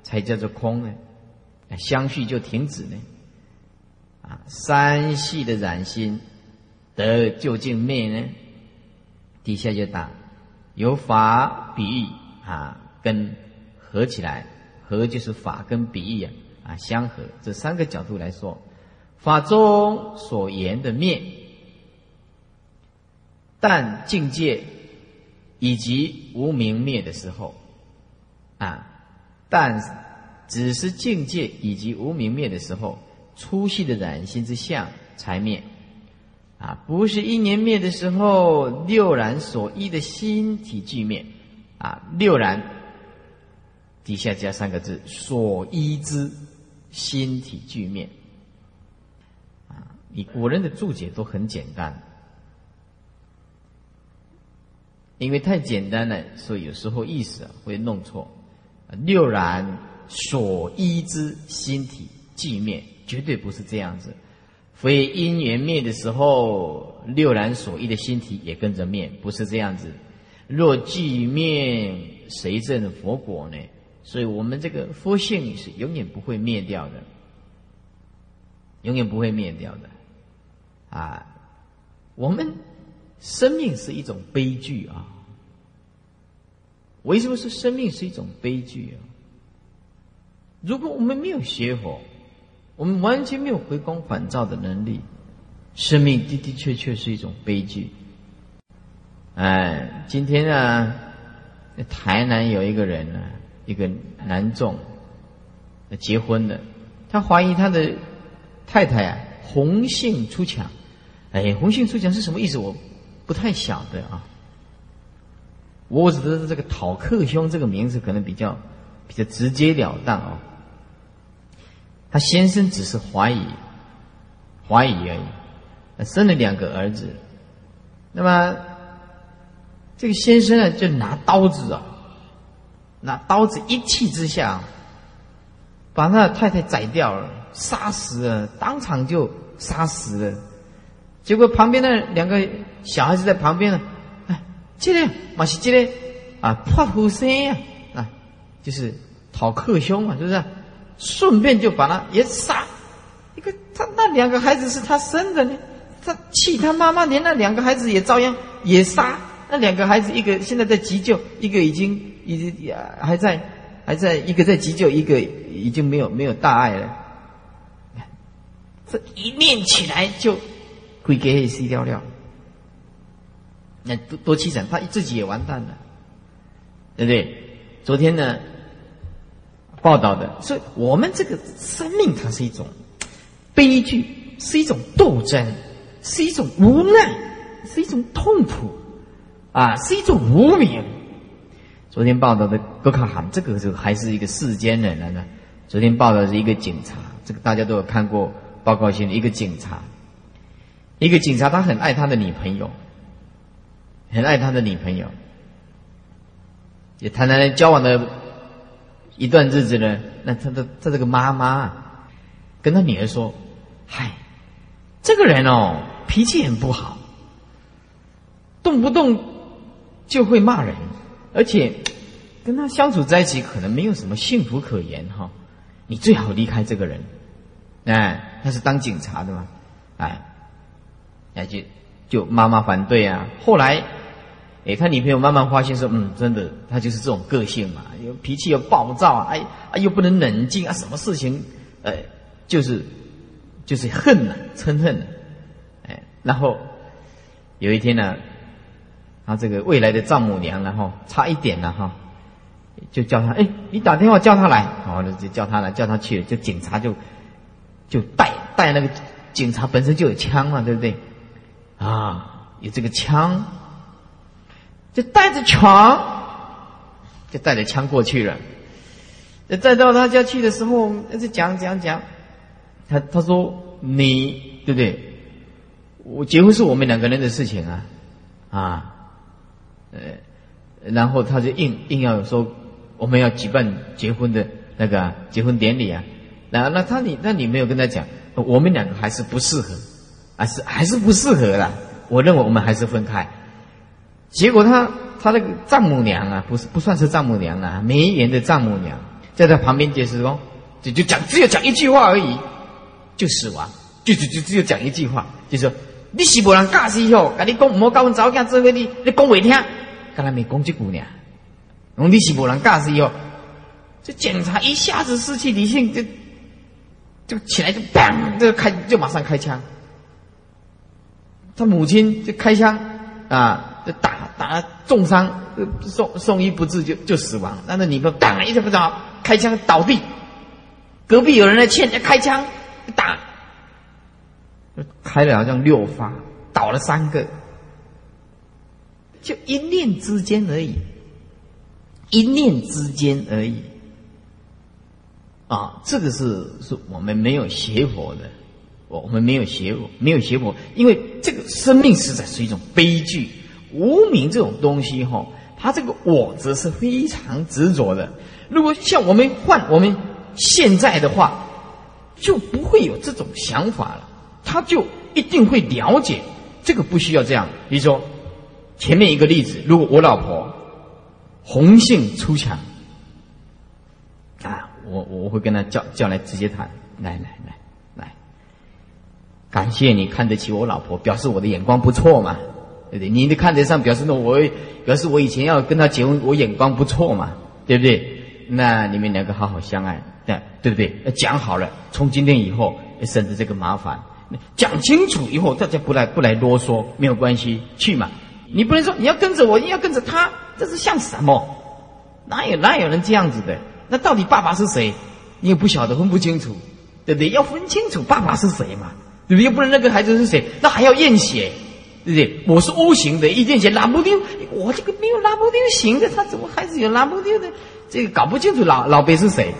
才叫做空呢。相续就停止呢。啊，三系的染心得究竟灭呢？底下就打。有法比喻啊，跟合起来，合就是法跟比喻啊啊相合，这三个角度来说，法中所言的灭，但境界以及无明灭的时候啊，但只是境界以及无明灭的时候，粗细的染心之相才灭。啊，不是一年灭的时候，六然所依的心体俱灭。啊，六然底下加三个字，所依之心体俱灭。啊，你古人的注解都很简单，因为太简单了，所以有时候意思会弄错。六然所依之心体俱灭，绝对不是这样子。非因缘灭的时候，六然所依的心体也跟着灭，不是这样子。若俱灭，谁证佛果呢？所以我们这个佛性是永远不会灭掉的，永远不会灭掉的。啊，我们生命是一种悲剧啊！为什么说生命是一种悲剧啊？如果我们没有学佛，我们完全没有回光返照的能力，生命的的确确是一种悲剧。哎，今天啊，台南有一个人呢，一个男众，结婚了，他怀疑他的太太啊红杏出墙。哎，红杏出墙是什么意思？我不太晓得啊。我只知道这个讨克兄这个名字可能比较比较直截了当哦。他先生只是怀疑，怀疑而已，生了两个儿子。那么这个先生呢，就拿刀子啊，拿刀子一气之下，把他的太太宰掉了，杀死了，当场就杀死了。结果旁边的两个小孩子在旁边呢，哎，这个马西这个啊，破虎生呀，啊，就是讨克凶嘛，是不是？顺便就把他也杀，一个他那两个孩子是他生的呢，他气他妈妈，连那两个孩子也照样也杀。那两个孩子一个现在在急救，一个已经一直也还在还在一个在急救，一个已经没有没有大碍了。这一念起来就会给死掉了，那多多凄惨，他自己也完蛋了，对不对？昨天呢？报道的，所以我们这个生命，它是一种悲剧，是一种斗争，是一种无奈，是一种痛苦，啊，是一种无名。昨天报道的戈卡罕，这个是还是一个世间人了呢。昨天报道是一个警察，这个大家都有看过报告信的一个警察，一个警察，他很爱他的女朋友，很爱他的女朋友，也谈谈交往的。一段日子呢，那他的他这个妈妈跟他女儿说：“嗨，这个人哦，脾气很不好，动不动就会骂人，而且跟他相处在一起可能没有什么幸福可言哈。你最好离开这个人，哎，他是当警察的嘛，哎，哎就就妈妈反对啊。后来，哎，他女朋友慢慢发现说，嗯，真的，他就是这种个性嘛，又脾气又暴躁啊，哎啊又不能冷静啊，什么事情，呃，就是就是恨呐，嗔恨呐，哎，然后有一天呢，他这个未来的丈母娘，然后差一点了哈。就叫他，哎，你打电话叫他来，哦，就叫他来，叫他去了，就警察就就带带那个警察本身就有枪嘛，对不对？啊，有这个枪，就带着枪，就带着枪过去了。再到他家去的时候，就讲讲讲，他他说你对不对？我结婚是我们两个人的事情啊，啊，呃，然后他就硬硬要说。我们要举办结婚的那个结婚典礼啊，那那他你那你没有跟他讲，我们两个还是不适合，还是还是不适合的。我认为我们还是分开。结果他他那个丈母娘啊，不是不算是丈母娘啊，没人的丈母娘，在他旁边解释说，就就讲只有讲一句话而已，就死亡，就就就只有讲一句话，就说你是无人驾驶哟，跟你讲唔好跟阮早囝做伙，你你讲未听，跟他没讲这姑娘。龙弟喜不能驾驶以后，这警察一下子失去理性，就就起来就砰，就开就马上开枪。他母亲就开枪啊，就打打重伤，送送医不治就就死亡。那那你不当一下不着，开枪倒地，隔壁有人来劝，开枪打，开了好像六发，倒了三个，就一念之间而已。一念之间而已，啊，这个是是我们没有邪佛的，我我们没有邪佛，没有邪佛，因为这个生命实在是一种悲剧，无名这种东西哈，它这个我则是非常执着的。如果像我们换我们现在的话，就不会有这种想法了，他就一定会了解这个不需要这样。比如说前面一个例子，如果我老婆。红杏出墙啊！我我会跟他叫叫来直接谈，来来来来，感谢你看得起我老婆，表示我的眼光不错嘛，对不对？你的看得上，表示呢我表示我以前要跟他结婚，我眼光不错嘛，对不对？那你们两个好好相爱，对对不对？讲好了，从今天以后省得这个麻烦，讲清楚以后大家不来不来啰嗦，没有关系，去嘛。你不能说你要跟着我，你要跟着他，这是像什么？哪有哪有人这样子的？那到底爸爸是谁？你也不晓得，分不清楚，对不对？要分清楚爸爸是谁嘛，对不对？又不能那个孩子是谁，那还要验血，对不对？我是 O 型的，一验血拉不丢，我这个没有拉不丢型的，他怎么孩子有拉不丢的？这个搞不清楚老老辈是谁，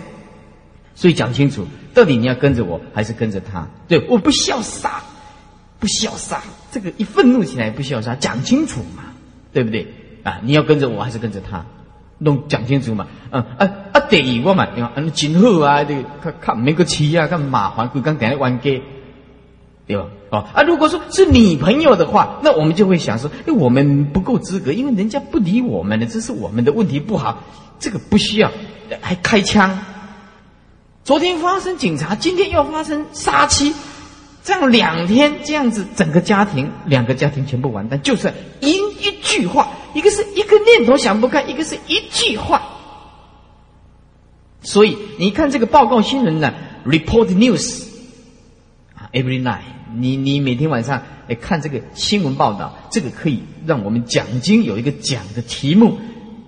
所以讲清楚，到底你要跟着我还是跟着他？对，我不潇洒。不潇洒，这个一愤怒起来不潇洒，讲清楚嘛，对不对？啊，你要跟着我还是跟着他？弄讲清楚嘛。嗯啊啊，得我嘛，你看嗯，今后啊，这个看看没个企业啊，看麻烦，规刚等下玩给，对吧？哦啊，如果说是你朋友的话，那我们就会想说，哎，我们不够资格，因为人家不理我们的，这是我们的问题不好，这个不需要还开枪。昨天发生警察，今天又发生杀妻。这样两天这样子，整个家庭两个家庭全部完蛋，就是因一句话，一个是一个念头想不开，一个是一句话。所以你看这个报告新闻呢，report news 啊，every night，你你每天晚上来看这个新闻报道，这个可以让我们讲经有一个讲的题目，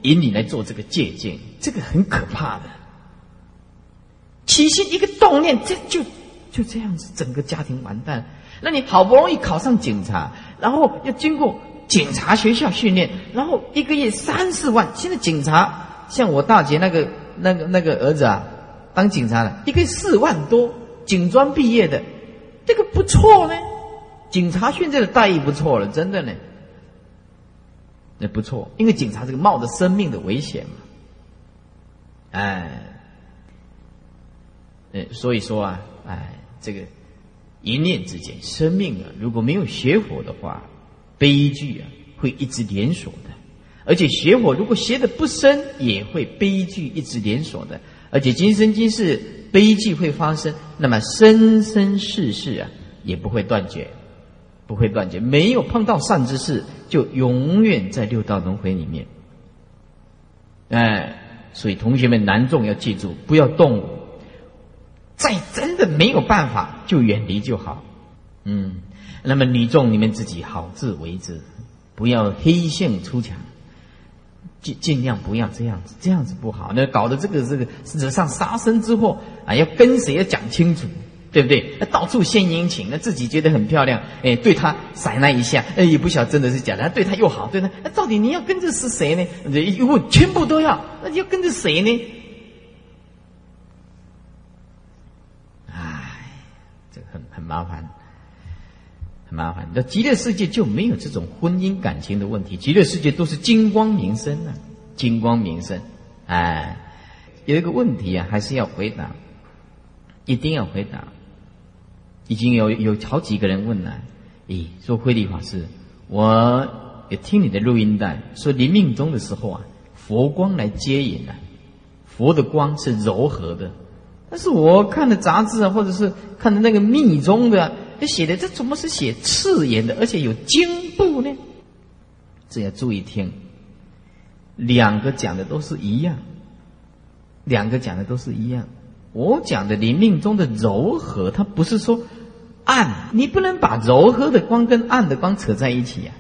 引你来做这个借鉴，这个很可怕的。起心一个动念，这就。就这样子，整个家庭完蛋。那你好不容易考上警察，然后要经过警察学校训练，然后一个月三四万。现在警察像我大姐那个、那个、那个儿子啊，当警察了，一个月四万多，警专毕业的，这个不错呢。警察现在的待遇不错了，真的呢，那不错，因为警察这个冒着生命的危险嘛，哎，呃，所以说啊，哎。这个一念之间，生命啊，如果没有邪火的话，悲剧啊会一直连锁的。而且邪火如果邪的不深，也会悲剧一直连锁的。而且今生今世悲剧会发生，那么生生世世啊也不会断绝，不会断绝。没有碰到善之事，就永远在六道轮回里面。哎，所以同学们难重要记住，不要动。再真的没有办法，就远离就好。嗯，那么女众你们自己好自为之，不要黑线出墙。尽尽量不要这样子，这样子不好。那搞得这个这个事实上杀身之祸啊，要跟谁要讲清楚，对不对？那到处献殷勤，那自己觉得很漂亮，哎，对他甩那一下，哎，也不晓得真的是假的。对他又好，对他，那到底你要跟着是谁呢？一问全部都要，那你要跟着谁呢？唉，这个很很麻烦，很麻烦。那极乐世界就没有这种婚姻感情的问题，极乐世界都是金光明身啊，金光明身。哎，有一个问题啊，还是要回答，一定要回答。已经有有好几个人问了，咦，说慧利法师，我也听你的录音带，说临命终的时候啊，佛光来接引啊，佛的光是柔和的。但是我看的杂志啊，或者是看的那个密宗的，他写的这怎么是写刺眼的，而且有经部呢？这要注意听，两个讲的都是一样，两个讲的都是一样。我讲的灵命中的柔和，它不是说暗，你不能把柔和的光跟暗的光扯在一起呀。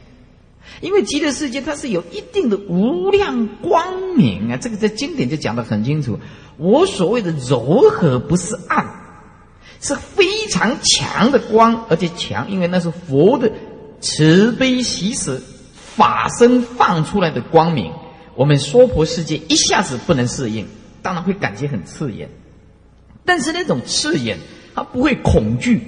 因为极乐世界它是有一定的无量光明啊，这个在经典就讲的很清楚。我所谓的柔和不是暗，是非常强的光，而且强，因为那是佛的慈悲喜舍法身放出来的光明。我们娑婆世界一下子不能适应，当然会感觉很刺眼。但是那种刺眼，它不会恐惧，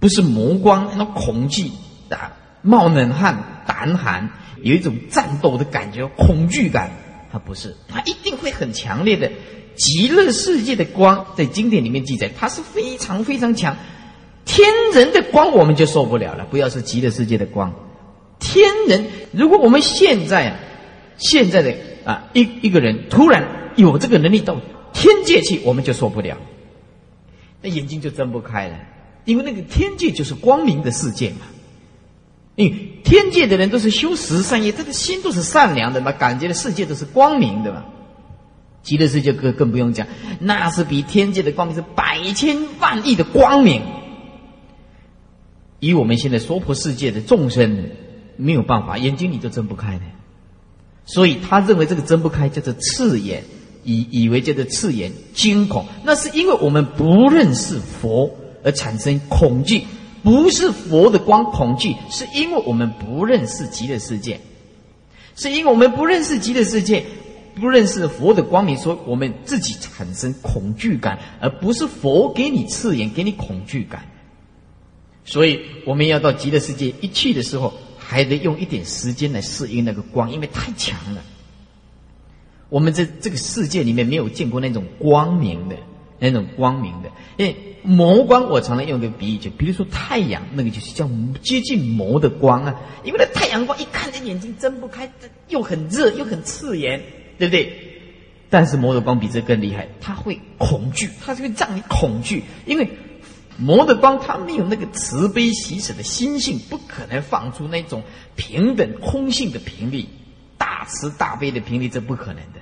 不是魔光那种恐惧啊。冒冷汗、胆寒，有一种战斗的感觉、恐惧感，它不是，它一定会很强烈的。极乐世界的光，在经典里面记载，它是非常非常强。天人的光我们就受不了了，不要说极乐世界的光。天人，如果我们现在啊，现在的啊一一个人突然有这个能力到天界去，我们就受不了，那眼睛就睁不开了，因为那个天界就是光明的世界嘛。因为天界的人都是修十善业，他的心都是善良的嘛，感觉的世界都是光明的嘛。极乐世界更更不用讲，那是比天界的光明是百千万亿的光明。以我们现在娑婆世界的众生没有办法，眼睛你都睁不开的。所以他认为这个睁不开叫做刺眼，以以为叫做刺眼惊恐，那是因为我们不认识佛而产生恐惧。不是佛的光恐惧，是因为我们不认识极乐世界，是因为我们不认识极乐世界，不认识佛的光明，说我们自己产生恐惧感，而不是佛给你刺眼，给你恐惧感。所以我们要到极乐世界一去的时候，还得用一点时间来适应那个光，因为太强了。我们在这个世界里面没有见过那种光明的。那种光明的，因为魔光，我常常用个比喻，就比如说太阳，那个就是叫接近魔的光啊。因为那太阳光一看，这眼睛睁不开，又很热又很刺眼，对不对？但是摩的光比这更厉害，他会恐惧，他就会让你恐惧，因为摩的光他没有那个慈悲喜舍的心性，不可能放出那种平等空性的频率，大慈大悲的频率，这不可能的。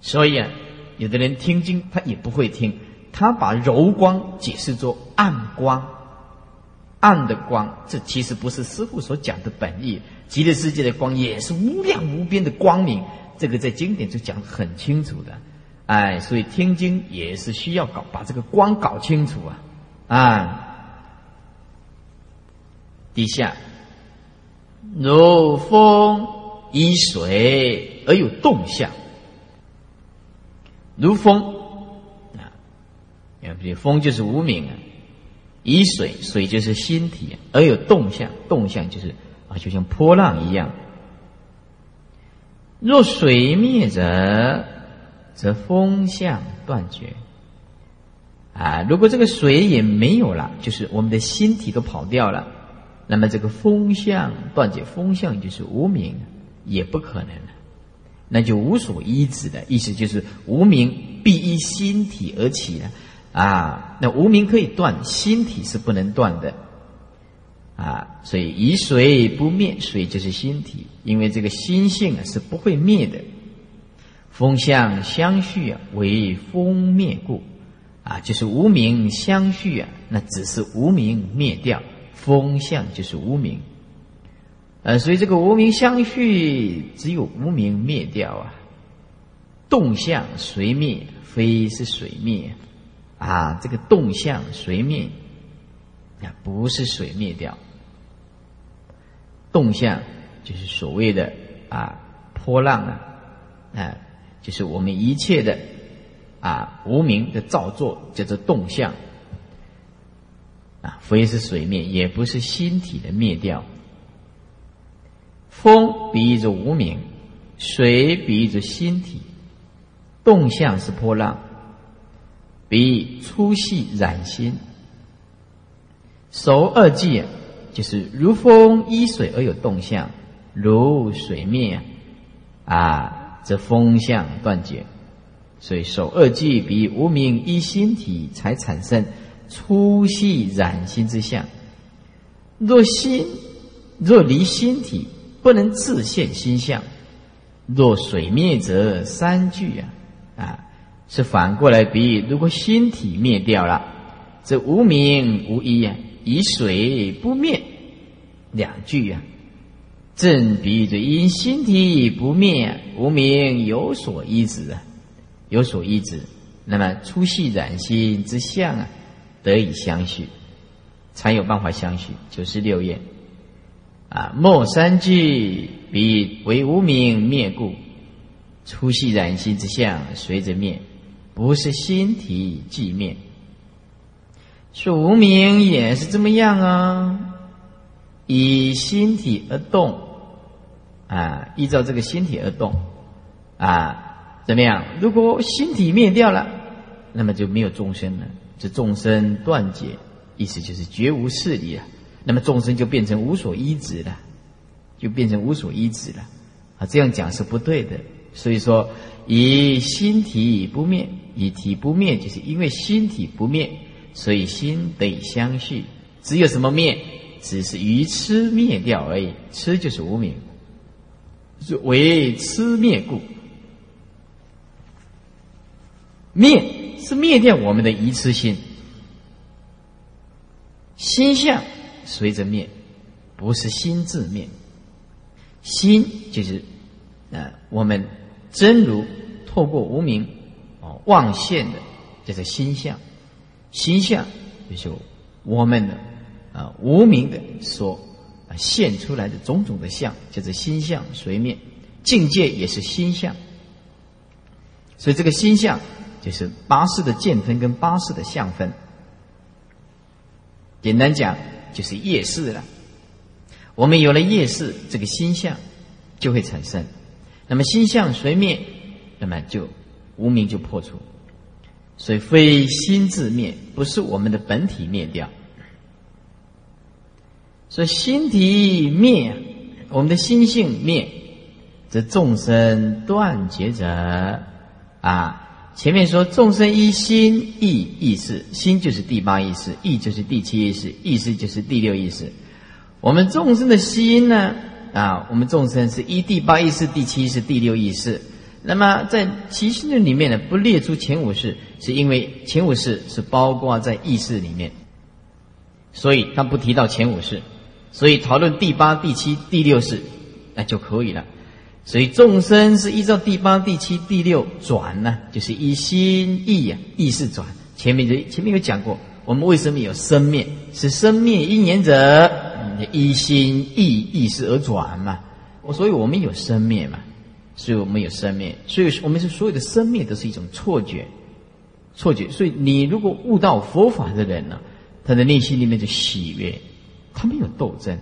所以啊。有的人听经，他也不会听，他把柔光解释作暗光，暗的光，这其实不是师父所讲的本意。极乐世界的光也是无量无边的光明，这个在经典就讲的很清楚的。哎，所以听经也是需要搞把这个光搞清楚啊！啊，底下如风依水而有动向。如风啊，风就是无名啊，以水水就是心体，而有动向，动向就是就像波浪一样。若水灭者，则风向断绝。啊，如果这个水也没有了，就是我们的心体都跑掉了，那么这个风向断绝，风向就是无名，也不可能了。那就无所依止的意思，就是无名必依心体而起了啊。那无名可以断，心体是不能断的啊。所以以水不灭，水就是心体，因为这个心性啊是不会灭的。风相相续啊，为风灭故啊，就是无名相续啊，那只是无名灭掉，风相就是无名。呃，所以这个无名相续，只有无名灭掉啊。动向随灭，非是水灭啊。这个动向随灭，啊，不是水灭掉。动向就是所谓的啊波浪啊，啊，就是我们一切的啊无名的造作，叫做动向啊，非是水灭，也不是心体的灭掉。风比喻着无名，水比喻着心体，动向是波浪，比喻粗细染心。手二际就是如风依水而有动向，如水灭啊，则风向断绝。所以手二际比无名依心体才产生粗细染心之相。若心若离心体。不能自现心相，若水灭则三句啊啊，是反过来比喻。如果心体灭掉了，这无名无依啊，以水不灭两句啊，正比着因心体不灭，无名有所依止啊，有所依止，那么粗细染心之相啊，得以相续，才有办法相续。九十六页。啊，莫三句比为无名灭故，粗细染心之相随着灭，不是心体即灭。说无名也是这么样啊，以心体而动，啊，依照这个心体而动，啊，怎么样？如果心体灭掉了，那么就没有众生了，这众生断绝，意思就是绝无势力了。那么众生就变成无所依止了，就变成无所依止了，啊，这样讲是不对的。所以说，以心体不灭，以体不灭，就是因为心体不灭，所以心得以相续。只有什么灭？只是愚痴灭掉而已。痴就是无名，是为痴灭故。灭是灭掉我们的愚痴心，心相。随着灭，不是心自灭。心就是，呃，我们真如透过无名哦望现的这个心相，心相就是我们的啊无名的所啊现出来的种种的相，就是心相随灭。境界也是心相，所以这个心相就是八识的见分跟八识的相分。简单讲。就是夜视了，我们有了夜视，这个心相就会产生。那么心相随灭，那么就无名就破除。所以非心自灭，不是我们的本体灭掉。所以心体灭，我们的心性灭，则众生断绝者啊。前面说众生一心意意识，心就是第八意识，意就是第七意识，意识就是第六意识。我们众生的心呢？啊，我们众生是一第八意识、第七意识、第六意识。那么在七心论里面呢，不列出前五识，是因为前五识是包括在意识里面，所以他不提到前五识。所以讨论第八、第七、第六识，那就可以了。所以众生是依照第八、第七、第六转呢，就是一心意呀，意识转。前面的前面有讲过，我们为什么有生灭？是生灭因缘者，一心意意识而转嘛。我所以我们有生灭嘛，所以我们有生灭，所以我们是所有的生灭都是一种错觉，错觉。所以你如果悟到佛法的人呢，他的内心里面就喜悦，他没有斗争，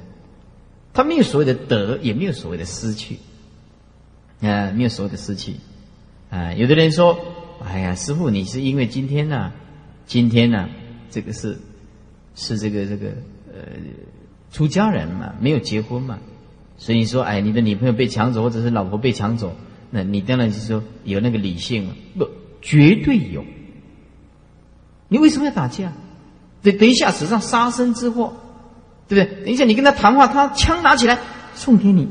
他没有所谓的得，也没有所谓的失去。啊，没有所谓的失去，啊，有的人说：“哎呀，师傅，你是因为今天呢，今天呢，这个是是这个这个呃，出家人嘛，没有结婚嘛，所以说，哎，你的女朋友被抢走，或者是老婆被抢走，那你当然是说有那个理性了，不，绝对有。你为什么要打架？等等一下，史上杀身之祸，对不对？等一下，你跟他谈话，他枪拿起来送给你，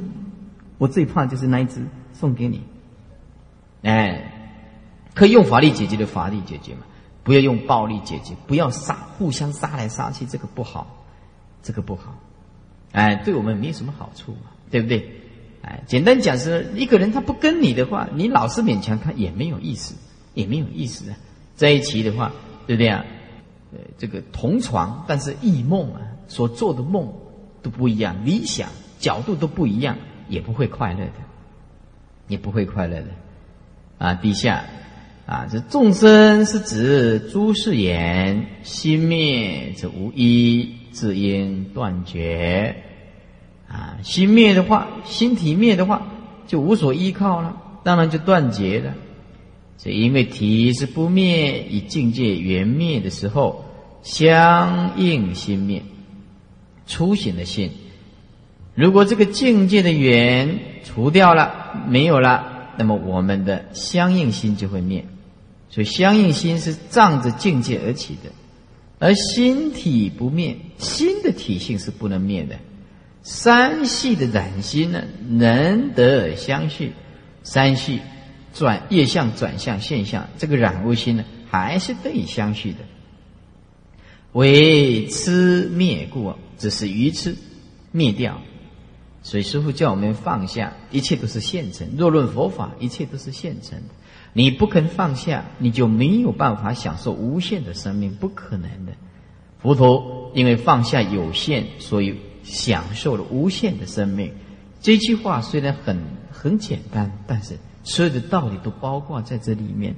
我最怕就是那一只送给你。哎，可以用法律解决的法律解决嘛，不要用暴力解决，不要杀，互相杀来杀去，这个不好，这个不好。哎，对我们没有什么好处嘛，对不对？哎，简单讲是，一个人他不跟你的话，你老是勉强他也没有意思，也没有意思啊。在一起的话，对不对啊？呃，这个同床，但是异梦啊，所做的梦都不一样，理想角度都不一样，也不会快乐的，也不会快乐的。啊，底下啊，这众生是指诸事言，心灭则无一，自因断绝。啊，心灭的话，心体灭的话，就无所依靠了，当然就断绝了。所以因为体是不灭，以境界缘灭的时候，相应心灭，初醒的心。如果这个境界的缘除掉了，没有了，那么我们的相应心就会灭。所以相应心是仗着境界而起的，而心体不灭，心的体性是不能灭的。三系的染心呢，能得相续，三系转业相转向现象，这个染污心呢，还是得以相续的。为痴灭故，只是愚痴灭掉。所以师父叫我们放下，一切都是现成。若论佛法，一切都是现成的。你不肯放下，你就没有办法享受无限的生命，不可能的。佛陀因为放下有限，所以。享受了无限的生命，这句话虽然很很简单，但是所有的道理都包括在这里面。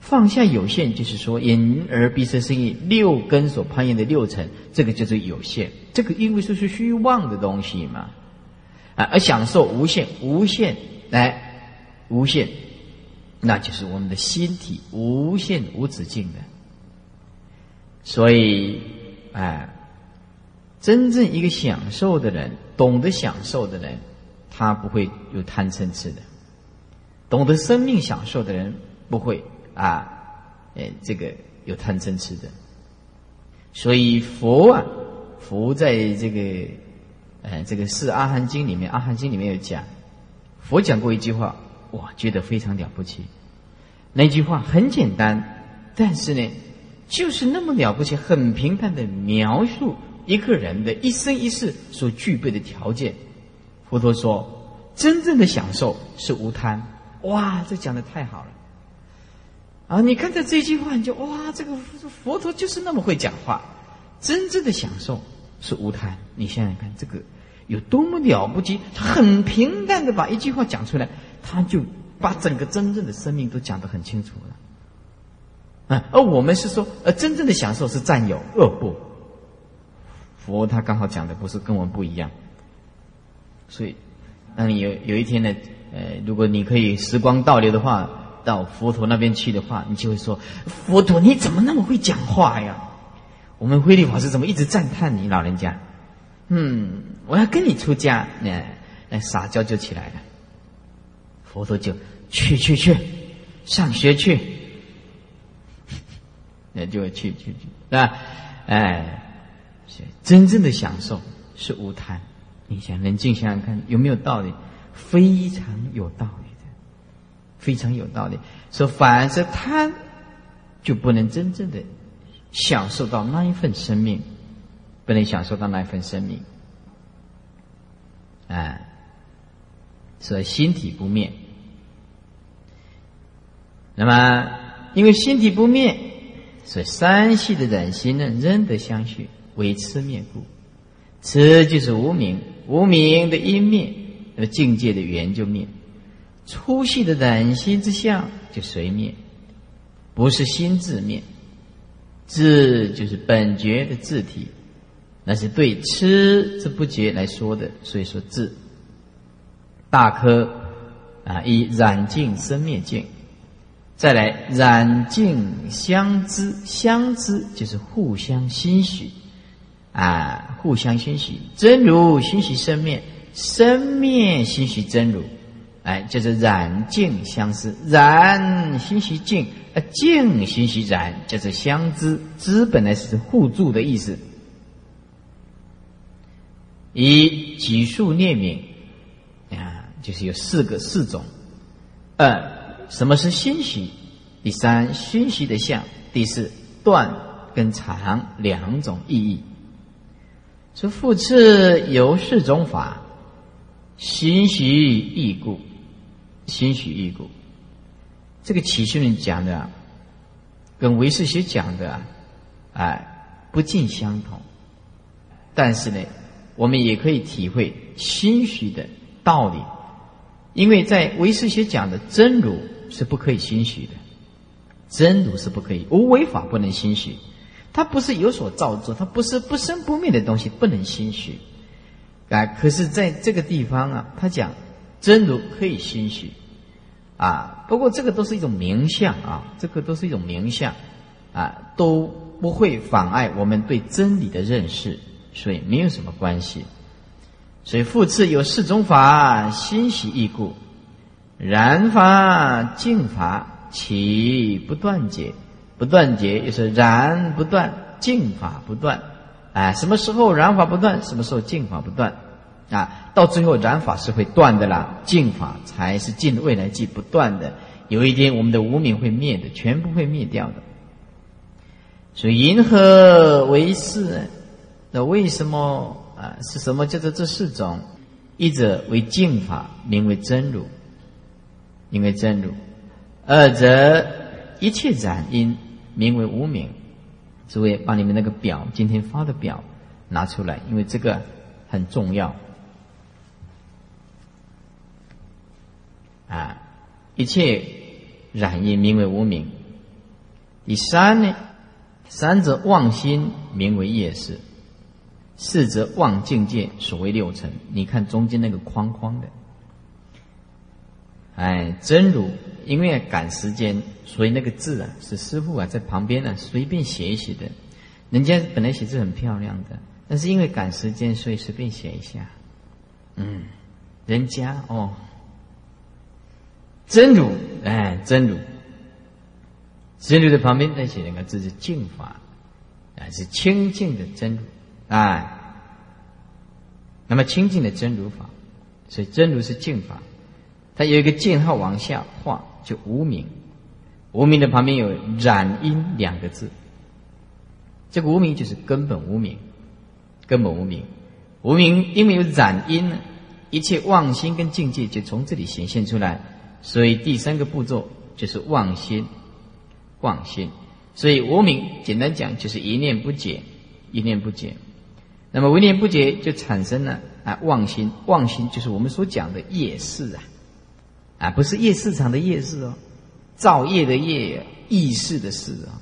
放下有限，就是说眼耳鼻舌身意六根所攀岩的六尘，这个就是有限。这个因为说是虚妄的东西嘛，啊，而享受无限，无限来无限，那就是我们的心体无限无止境的。所以，哎。真正一个享受的人，懂得享受的人，他不会有贪嗔痴的；懂得生命享受的人，不会啊，哎，这个有贪嗔痴的。所以佛啊，佛在这个，呃，这个《四阿含经》里面，《阿含经》里面有讲，佛讲过一句话，我，觉得非常了不起。那句话很简单，但是呢，就是那么了不起，很平淡的描述。一个人的一生一世所具备的条件，佛陀说，真正的享受是无贪。哇，这讲的太好了！啊，你看到这句话，你就哇，这个佛陀就是那么会讲话。真正的享受是无贪。你想想看，这个有多么了不起？他很平淡的把一句话讲出来，他就把整个真正的生命都讲得很清楚了。啊，而我们是说，呃，真正的享受是占有。恶不。佛他刚好讲的不是跟我们不一样，所以，当你有有一天呢，呃，如果你可以时光倒流的话，到佛陀那边去的话，你就会说：佛陀你怎么那么会讲话呀？我们慧律法师怎么一直赞叹你老人家？嗯，我要跟你出家，那那撒娇就起来了。佛陀就去去去，上学去，那就去去去，是吧？哎。真正的享受是无贪，你想冷静想想看，有没有道理？非常有道理的，非常有道理。说凡是贪，就不能真正的享受到那一份生命，不能享受到那一份生命。哎，所以心体不灭。那么，因为心体不灭，所以三系的染心呢，仍得相续。为痴灭故，痴就是无名，无名的因灭，那么境界的缘就灭，粗细的染心之相就随灭，不是心自灭，智就是本觉的智体，那是对痴之不觉来说的，所以说智。大科啊，以染净生灭净，再来染净相知，相知就是互相欣许。啊，互相欣喜，真如欣喜生灭，生灭欣喜真如，哎，就是染净相思，染心系净，呃，净心系染，就是相知。知本来是互助的意思。以几数念名啊，就是有四个四种。二，什么是欣喜？第三，欣喜的相。第四，断跟长两种意义。说复次有四种法，欣喜异故，欣喜异故。这个起信论讲的，跟唯识学讲的，哎，不尽相同。但是呢。我们也可以体会心虚的道理，因为在唯识学讲的真如是不可以心虚的，真如是不可以，无为法不能心虚，它不是有所造作，它不是不生不灭的东西，不能心虚。啊，可是在这个地方啊，他讲真如可以心虚，啊，不过这个都是一种名相啊，这个都是一种名相，啊，都不会妨碍我们对真理的认识。所以没有什么关系，所以复次有四种法，欣喜异故，然法、净法，其不断结，不断结也是然不断，净法不断。啊，什么时候染法不断？什么时候净法不断？啊，到最后染法是会断的啦，净法才是进未来际不断的。有一天我们的无名会灭的，全部会灭掉的。所以银河为是。那为什么啊？是什么叫做这四种？一者为净法，名为真如，因为真如；二者一切染因，名为无名。诸位把你们那个表，今天发的表拿出来，因为这个很重要。啊，一切染因名为无名。第三呢，三者妄心，名为业事。四则望境界，所谓六尘。你看中间那个框框的，哎，真如，因为赶时间，所以那个字啊，是师傅啊在旁边呢随便写一写的。人家本来写字很漂亮的，但是因为赶时间，所以随便写一下。嗯，人家哦，真如，哎，真如，真如的旁边再写两个字是净法，啊，是清净的真如。哎，那么清净的真如法，所以真如是净法，它有一个箭号往下画，就无名。无名的旁边有染因两个字，这个无名就是根本无名，根本无名。无名因为有染因呢，一切妄心跟境界就从这里显现出来，所以第三个步骤就是妄心，妄心。所以无名简单讲就是一念不解，一念不解。那么，为念不解，就产生了啊妄心。妄心就是我们所讲的夜市啊，啊，不是夜市场的夜市哦，造业的业，意识的事啊。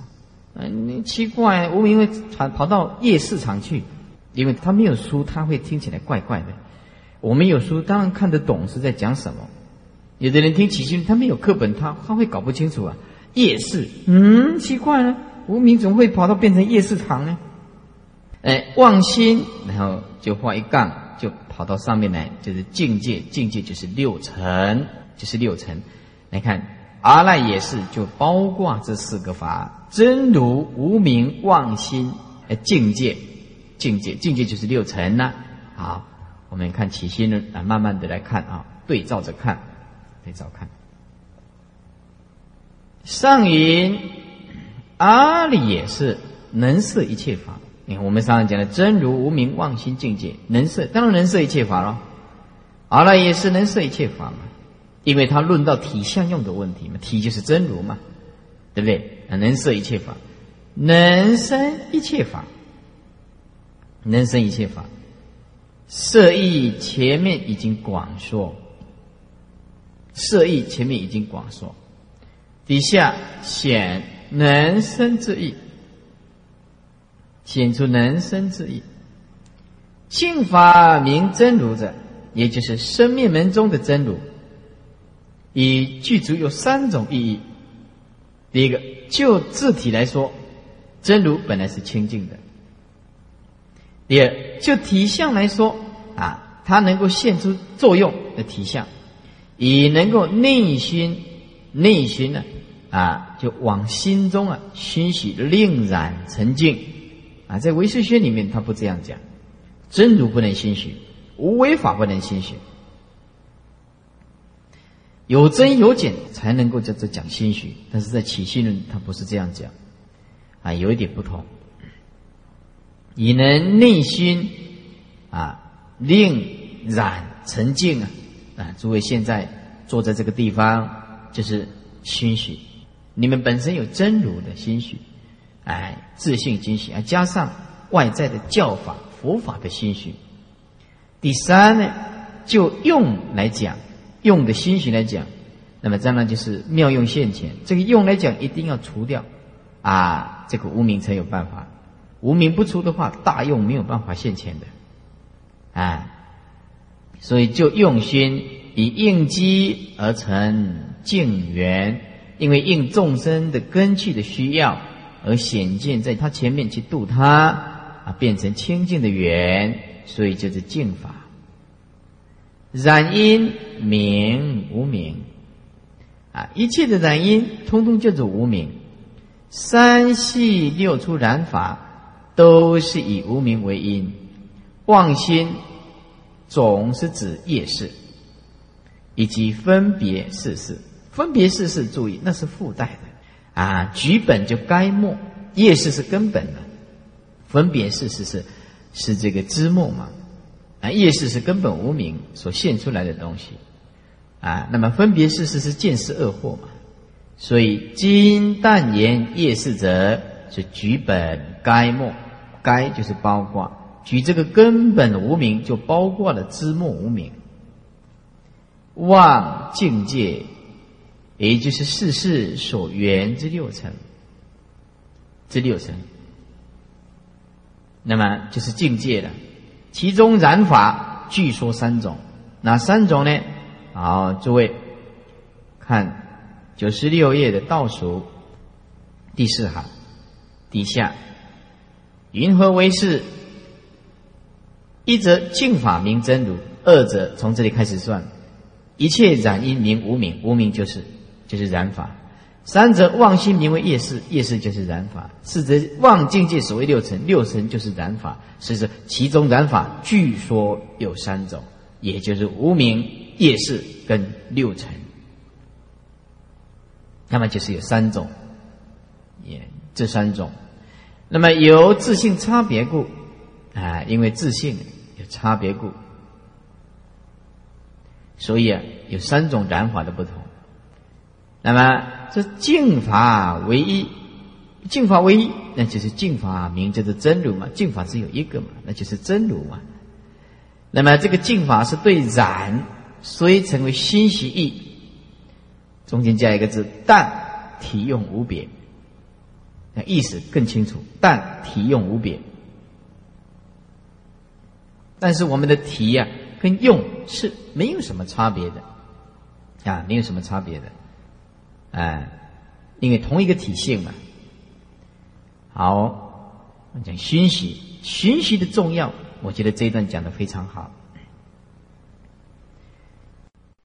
嗯，你奇怪，无名会跑跑到夜市场去，因为他没有书，他会听起来怪怪的。我们有书，当然看得懂是在讲什么。有的人听起心，他没有课本，他他会搞不清楚啊。夜市，嗯，奇怪了，无名怎么会跑到变成夜市场呢？哎，妄心，然后就画一杠，就跑到上面来，就是境界。境界就是六层，就是六层。来看阿赖也是，就包括这四个法：真如、无名、妄心、呃，境界。境界，境界就是六尘呐。好，我们看起心论啊，慢慢的来看啊，对照着看，对照看。上云阿里也是能摄一切法。你看，我们上次讲的真如无名妄心境界，能摄当然能摄一切法了。阿赖也是能摄一切法嘛，因为他论到体相用的问题嘛，体就是真如嘛，对不对？能摄一切法，能生一切法，能生一切法。色意前面已经广说，色意前面已经广说，底下显能生之意。显出能生之意，净法名真如者，也就是生灭门中的真如，以具足有三种意义。第一个，就字体来说，真如本来是清净的；第二，就体相来说，啊，它能够现出作用的体相，以能够内心内心呢啊，就往心中啊熏习，令染沉静啊。在唯识学里面，他不这样讲，真如不能心许，无为法不能心许。有增有减才能够叫做讲心许，但是在起心论他不是这样讲，啊，有一点不同。以能内心啊令染沉静啊啊！诸位现在坐在这个地方就是心许，你们本身有真如的心许，哎，自信心许，啊，加上外在的教法佛法的心许。第三呢，就用来讲。用的心行来讲，那么当然就是妙用现前。这个用来讲，一定要除掉啊，这个无名才有办法。无名不除的话，大用没有办法现前的。啊，所以就用心以应机而成净缘，因为应众生的根器的需要而显见在他前面去度他啊，变成清净的缘，所以就是净法。染因名无名，啊，一切的染因通通就是无名。三系六出染法都是以无名为因。妄心总是指业事，以及分别事事。分别事事，注意那是附带的啊。局本就该末，业事是根本的，分别事事是是这个枝末嘛。啊，业事是根本无名所现出来的东西，啊，那么分别事实是见识恶惑嘛，所以今但言业事者是举本该末，该就是包括举这个根本无名就包括了知末无名，望境界，也就是世事所缘之六层，之六层，那么就是境界了。其中染法据说三种，哪三种呢？好，诸位看九十六页的倒数第四行底下，云何为是？一则净法名真如，二者从这里开始算，一切染因名无名，无名就是就是染法。三则妄心名为业事，业事就是染法；四则妄境界所谓六尘，六尘就是染法。所以说，其中染法据说有三种，也就是无名、业事跟六尘。那么就是有三种，也这三种。那么由自性差别故，啊，因为自性有差别故，所以啊，有三种染法的不同。那么这净法唯一，净法唯一，那就是净法名叫做真如嘛。净法只有一个嘛，那就是真如嘛。那么这个净法是对染，所以成为心习意，中间加一个字，但体用无别，那意思更清楚。但体用无别，但是我们的体呀跟用是没有什么差别的，啊，没有什么差别的。哎，因为同一个体性嘛。好，我讲熏习，熏习的重要，我觉得这一段讲的非常好。